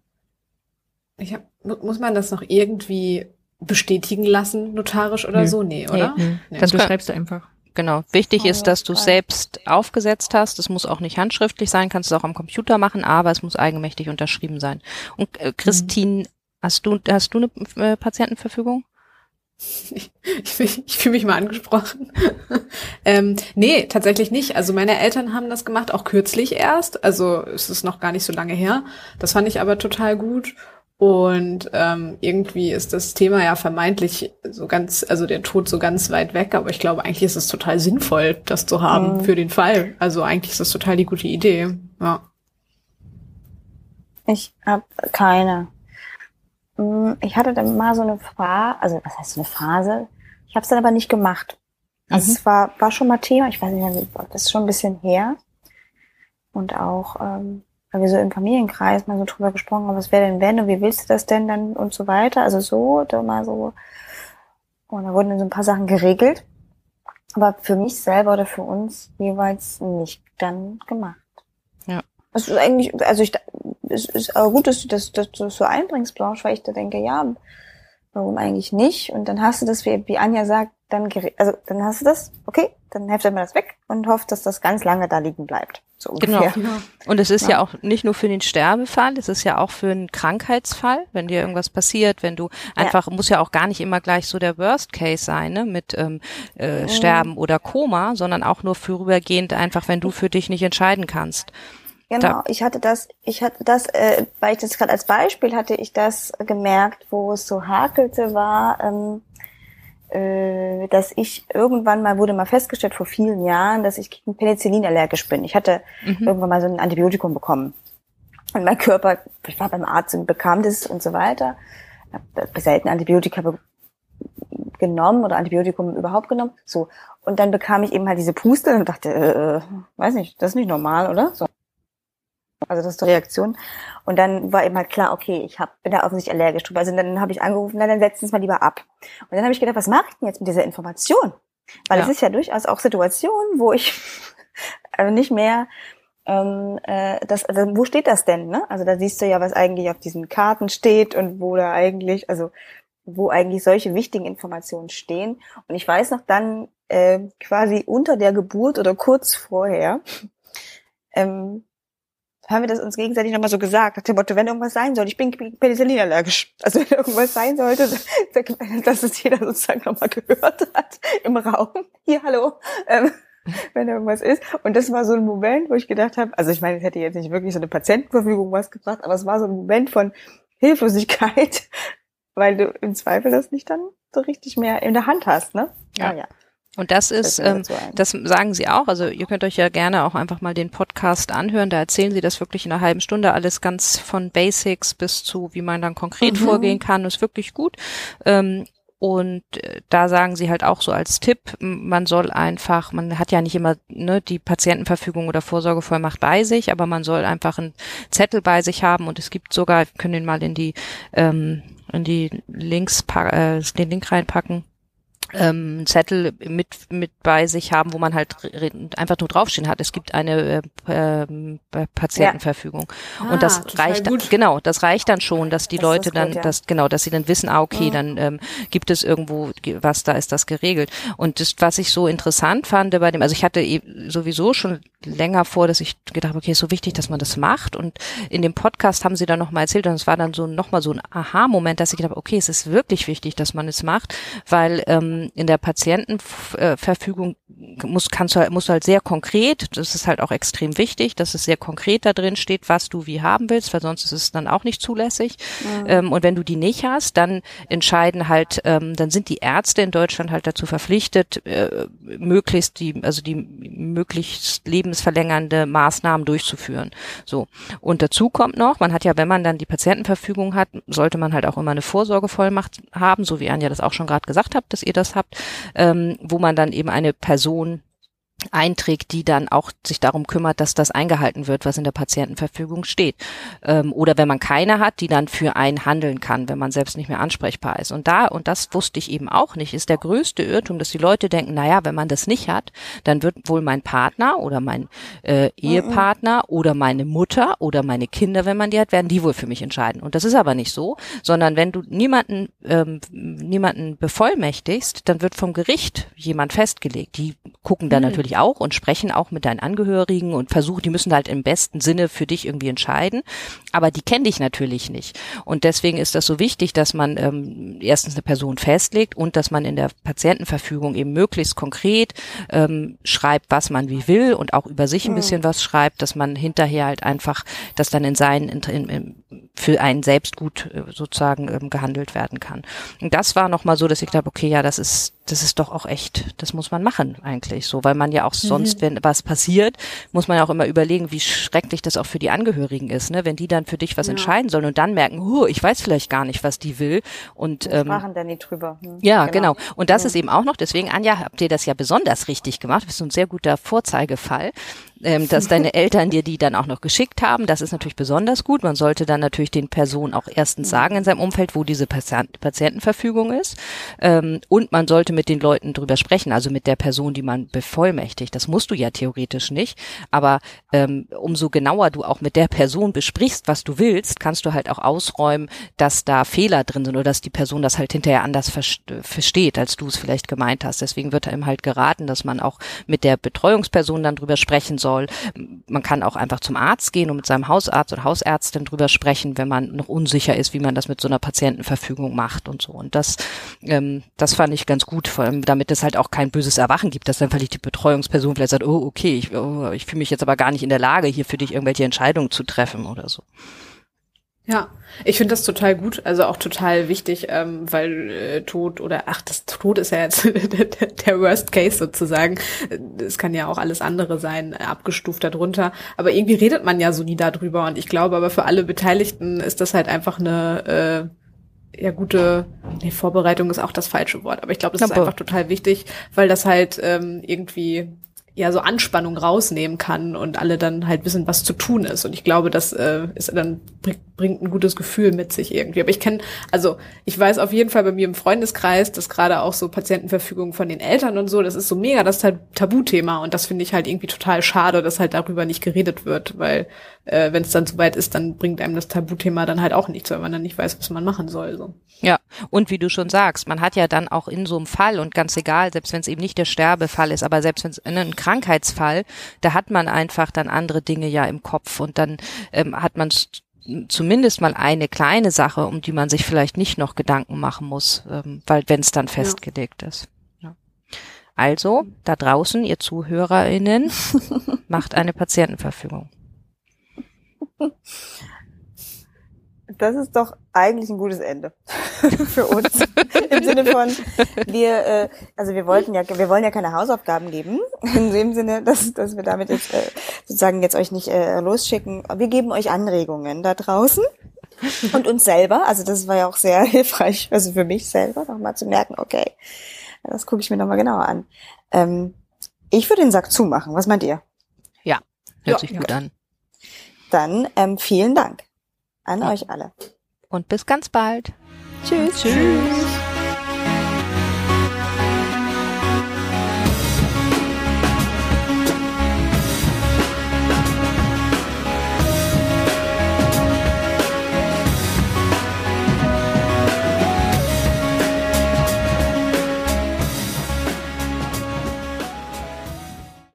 ich hab, muss man das noch irgendwie bestätigen lassen, notarisch oder nee. so? Nee, oder? Nee, nee. Das beschreibst du einfach. Genau. Wichtig oh, ist, dass du es selbst aufgesetzt hast. Es muss auch nicht handschriftlich sein, kannst du auch am Computer machen, aber es muss eigenmächtig unterschrieben sein. Und äh, Christine, mhm. hast du hast du eine äh, Patientenverfügung? Ich, ich, ich fühle mich mal angesprochen. ähm, nee, tatsächlich nicht. Also meine Eltern haben das gemacht, auch kürzlich erst. Also es ist noch gar nicht so lange her. Das fand ich aber total gut. Und ähm, irgendwie ist das Thema ja vermeintlich so ganz, also der Tod so ganz weit weg, aber ich glaube, eigentlich ist es total sinnvoll, das zu haben mhm. für den Fall. Also eigentlich ist das total die gute Idee. Ja. Ich habe keine. Hm, ich hatte dann mal so eine Phase, also was heißt so eine Phase? Ich habe es dann aber nicht gemacht. Also mhm. es war, war schon mal Thema, ich weiß nicht, das ist schon ein bisschen her. Und auch, ähm, weil wir so im Familienkreis mal so drüber gesprochen haben, was wäre denn wenn und wie willst du das denn dann und so weiter. Also so, da mal so. Und da wurden dann so ein paar Sachen geregelt. Aber für mich selber oder für uns jeweils nicht dann gemacht. Ja. Das ist eigentlich, also ich, es ist aber gut, dass du das, dass du das so einbringst, Blanche, weil ich da denke, ja, warum eigentlich nicht? Und dann hast du das, wie, wie Anja sagt, dann, also dann hast du das, okay, dann heftet man das weg und hofft, dass das ganz lange da liegen bleibt. So genau. Und es ist ja. ja. auch nicht nur für den Sterbefall, es ist ja auch für einen Krankheitsfall, wenn dir irgendwas passiert, wenn du einfach, ja. muss ja auch gar nicht immer gleich so der Worst Case sein, ne, mit ähm, äh, mhm. Sterben oder Koma, sondern auch nur vorübergehend einfach, wenn du für dich nicht entscheiden kannst. Genau, da. ich hatte das, ich hatte das, äh, weil ich das gerade als Beispiel hatte, ich das gemerkt, wo es so hakelte, war, ähm, äh, dass ich irgendwann mal, wurde mal festgestellt vor vielen Jahren, dass ich gegen Penicillin allergisch bin. Ich hatte mhm. irgendwann mal so ein Antibiotikum bekommen. Und mein Körper, ich war beim Arzt und bekam das und so weiter. Ich habe selten Antibiotika genommen oder Antibiotikum überhaupt genommen. So. Und dann bekam ich eben halt diese Puste und dachte, äh, äh weiß nicht, das ist nicht normal, oder? So. Also das ist die Reaktion. Und dann war eben halt klar, okay, ich hab, bin da offensichtlich allergisch drüber. Also dann habe ich angerufen, na, dann setzen es mal lieber ab. Und dann habe ich gedacht, was mache ich denn jetzt mit dieser Information? Weil ja. es ist ja durchaus auch Situationen, wo ich also nicht mehr ähm, äh, das, also wo steht das denn? Ne? Also da siehst du ja, was eigentlich auf diesen Karten steht und wo da eigentlich, also wo eigentlich solche wichtigen Informationen stehen. Und ich weiß noch dann äh, quasi unter der Geburt oder kurz vorher, ähm, haben wir das uns gegenseitig nochmal so gesagt, nach dem Motto, wenn irgendwas sein soll, ich bin Penicillin allergisch. Also wenn irgendwas sein sollte, dass es jeder sozusagen nochmal gehört hat im Raum. Hier, hallo. Ähm, wenn irgendwas ist. Und das war so ein Moment, wo ich gedacht habe, also ich meine, es hätte jetzt nicht wirklich so eine Patientenverfügung was gebracht, aber es war so ein Moment von Hilflosigkeit, weil du im Zweifel das nicht dann so richtig mehr in der Hand hast, ne? Ja. Ah, ja. Und das ist, ähm, das sagen Sie auch. Also ihr könnt euch ja gerne auch einfach mal den Podcast anhören. Da erzählen Sie das wirklich in einer halben Stunde alles ganz von Basics bis zu, wie man dann konkret mhm. vorgehen kann. Ist wirklich gut. Ähm, und äh, da sagen sie halt auch so als Tipp, man soll einfach, man hat ja nicht immer ne, die Patientenverfügung oder Vorsorgevollmacht bei sich, aber man soll einfach einen Zettel bei sich haben und es gibt sogar, wir können den mal in die ähm, in die Links äh, den Link reinpacken ähm, Zettel mit mit bei sich haben, wo man halt einfach nur draufstehen hat. Es gibt eine äh, äh, Patientenverfügung ja. und das ah, reicht gut. genau, das reicht dann schon, dass die das Leute dann, gut, ja. dass genau, dass sie dann wissen, ah okay, mhm. dann ähm, gibt es irgendwo was, da ist das geregelt. Und das, was ich so interessant fand bei dem, also ich hatte eh sowieso schon länger vor, dass ich gedacht habe, okay, ist so wichtig, dass man das macht. Und in dem Podcast haben sie dann nochmal erzählt und es war dann so nochmal so ein Aha-Moment, dass ich gedacht habe, okay, es ist wirklich wichtig, dass man es macht, weil ähm, in der Patientenverfügung muss, kannst du, halt, musst du halt sehr konkret, das ist halt auch extrem wichtig, dass es sehr konkret da drin steht, was du wie haben willst, weil sonst ist es dann auch nicht zulässig. Mhm. Ähm, und wenn du die nicht hast, dann entscheiden halt, ähm, dann sind die Ärzte in Deutschland halt dazu verpflichtet, äh, möglichst die, also die möglichst lebensverlängernde Maßnahmen durchzuführen. So. Und dazu kommt noch, man hat ja, wenn man dann die Patientenverfügung hat, sollte man halt auch immer eine Vorsorgevollmacht haben, so wie Anja das auch schon gerade gesagt hat, dass ihr das habt, ähm, wo man dann eben eine Person einträgt, die dann auch sich darum kümmert, dass das eingehalten wird, was in der Patientenverfügung steht. Ähm, oder wenn man keine hat, die dann für einen handeln kann, wenn man selbst nicht mehr ansprechbar ist. Und da, und das wusste ich eben auch nicht, ist der größte Irrtum, dass die Leute denken, naja, wenn man das nicht hat, dann wird wohl mein Partner oder mein äh, Ehepartner mhm. oder meine Mutter oder meine Kinder, wenn man die hat, werden die wohl für mich entscheiden. Und das ist aber nicht so, sondern wenn du niemanden, ähm, niemanden bevollmächtigst, dann wird vom Gericht jemand festgelegt. Die gucken dann mhm. natürlich natürlich auch und sprechen auch mit deinen Angehörigen und versuchen, die müssen halt im besten Sinne für dich irgendwie entscheiden. Aber die kennen dich natürlich nicht. Und deswegen ist das so wichtig, dass man ähm, erstens eine Person festlegt und dass man in der Patientenverfügung eben möglichst konkret ähm, schreibt, was man wie will und auch über sich ein bisschen was schreibt, dass man hinterher halt einfach das dann in seinen in, in, für einen selbst gut äh, sozusagen ähm, gehandelt werden kann. Und das war nochmal so, dass ich glaube, okay, ja, das ist, das ist doch auch echt, das muss man machen eigentlich so, weil man ja auch mhm. sonst, wenn was passiert, muss man ja auch immer überlegen, wie schrecklich das auch für die Angehörigen ist, ne? Wenn die dann für dich was ja. entscheiden sollen und dann merken, huh, ich weiß vielleicht gar nicht, was die will. Und ähm, sprachen dann nicht drüber. Hm. Ja, genau. genau. Und das ja. ist eben auch noch, deswegen, Anja, habt ihr das ja besonders richtig gemacht. Du bist ein sehr guter Vorzeigefall ähm, dass deine Eltern dir die dann auch noch geschickt haben. Das ist natürlich besonders gut. Man sollte dann natürlich den Personen auch erstens sagen in seinem Umfeld, wo diese Patientenverfügung ist. Ähm, und man sollte mit den Leuten drüber sprechen, also mit der Person, die man bevollmächtigt. Das musst du ja theoretisch nicht. Aber ähm, umso genauer du auch mit der Person besprichst, was du willst, kannst du halt auch ausräumen, dass da Fehler drin sind oder dass die Person das halt hinterher anders versteht, als du es vielleicht gemeint hast. Deswegen wird einem halt geraten, dass man auch mit der Betreuungsperson dann drüber sprechen soll soll. Man kann auch einfach zum Arzt gehen und mit seinem Hausarzt oder Hausärztin drüber sprechen, wenn man noch unsicher ist, wie man das mit so einer Patientenverfügung macht und so. Und das, ähm, das fand ich ganz gut, vor allem damit es halt auch kein böses Erwachen gibt, dass dann vielleicht die Betreuungsperson vielleicht sagt, oh, okay, ich, oh, ich fühle mich jetzt aber gar nicht in der Lage, hier für dich irgendwelche Entscheidungen zu treffen oder so. Ja, ich finde das total gut, also auch total wichtig, ähm, weil äh, Tod oder ach, das Tod ist ja jetzt der, der Worst Case sozusagen. Es kann ja auch alles andere sein, abgestuft darunter. Aber irgendwie redet man ja so nie darüber und ich glaube, aber für alle Beteiligten ist das halt einfach eine äh, ja gute nee, Vorbereitung ist auch das falsche Wort, aber ich glaube, das ist einfach total wichtig, weil das halt ähm, irgendwie ja so Anspannung rausnehmen kann und alle dann halt wissen, was zu tun ist. Und ich glaube, das äh, ist dann bringt ein gutes Gefühl mit sich irgendwie. Aber ich kenne, also ich weiß auf jeden Fall bei mir im Freundeskreis, dass gerade auch so Patientenverfügung von den Eltern und so, das ist so mega das Tabuthema und das finde ich halt irgendwie total schade, dass halt darüber nicht geredet wird, weil äh, wenn es dann soweit ist, dann bringt einem das Tabuthema dann halt auch nichts, weil man dann nicht weiß, was man machen soll. So. Ja, und wie du schon sagst, man hat ja dann auch in so einem Fall und ganz egal, selbst wenn es eben nicht der Sterbefall ist, aber selbst wenn es ein Krankheitsfall, da hat man einfach dann andere Dinge ja im Kopf und dann ähm, hat man zumindest mal eine kleine Sache, um die man sich vielleicht nicht noch Gedanken machen muss, ähm, weil wenn es dann festgelegt ja. ist. Ja. Also, da draußen, ihr ZuhörerInnen, macht eine Patientenverfügung. Das ist doch eigentlich ein gutes Ende für uns. Im Sinne von, wir, äh, also wir wollten ja, wir wollen ja keine Hausaufgaben geben. In dem Sinne, dass, dass wir damit jetzt äh, sozusagen jetzt euch nicht äh, losschicken. Wir geben euch Anregungen da draußen und uns selber. Also das war ja auch sehr hilfreich, also für mich selber nochmal zu merken, okay, das gucke ich mir nochmal genauer an. Ähm, ich würde den Sack zumachen. Was meint ihr? Ja, hört ja, sich gut an. Dann ähm, vielen Dank an ja. euch alle. Und bis ganz bald. Tschüss. Tschüss.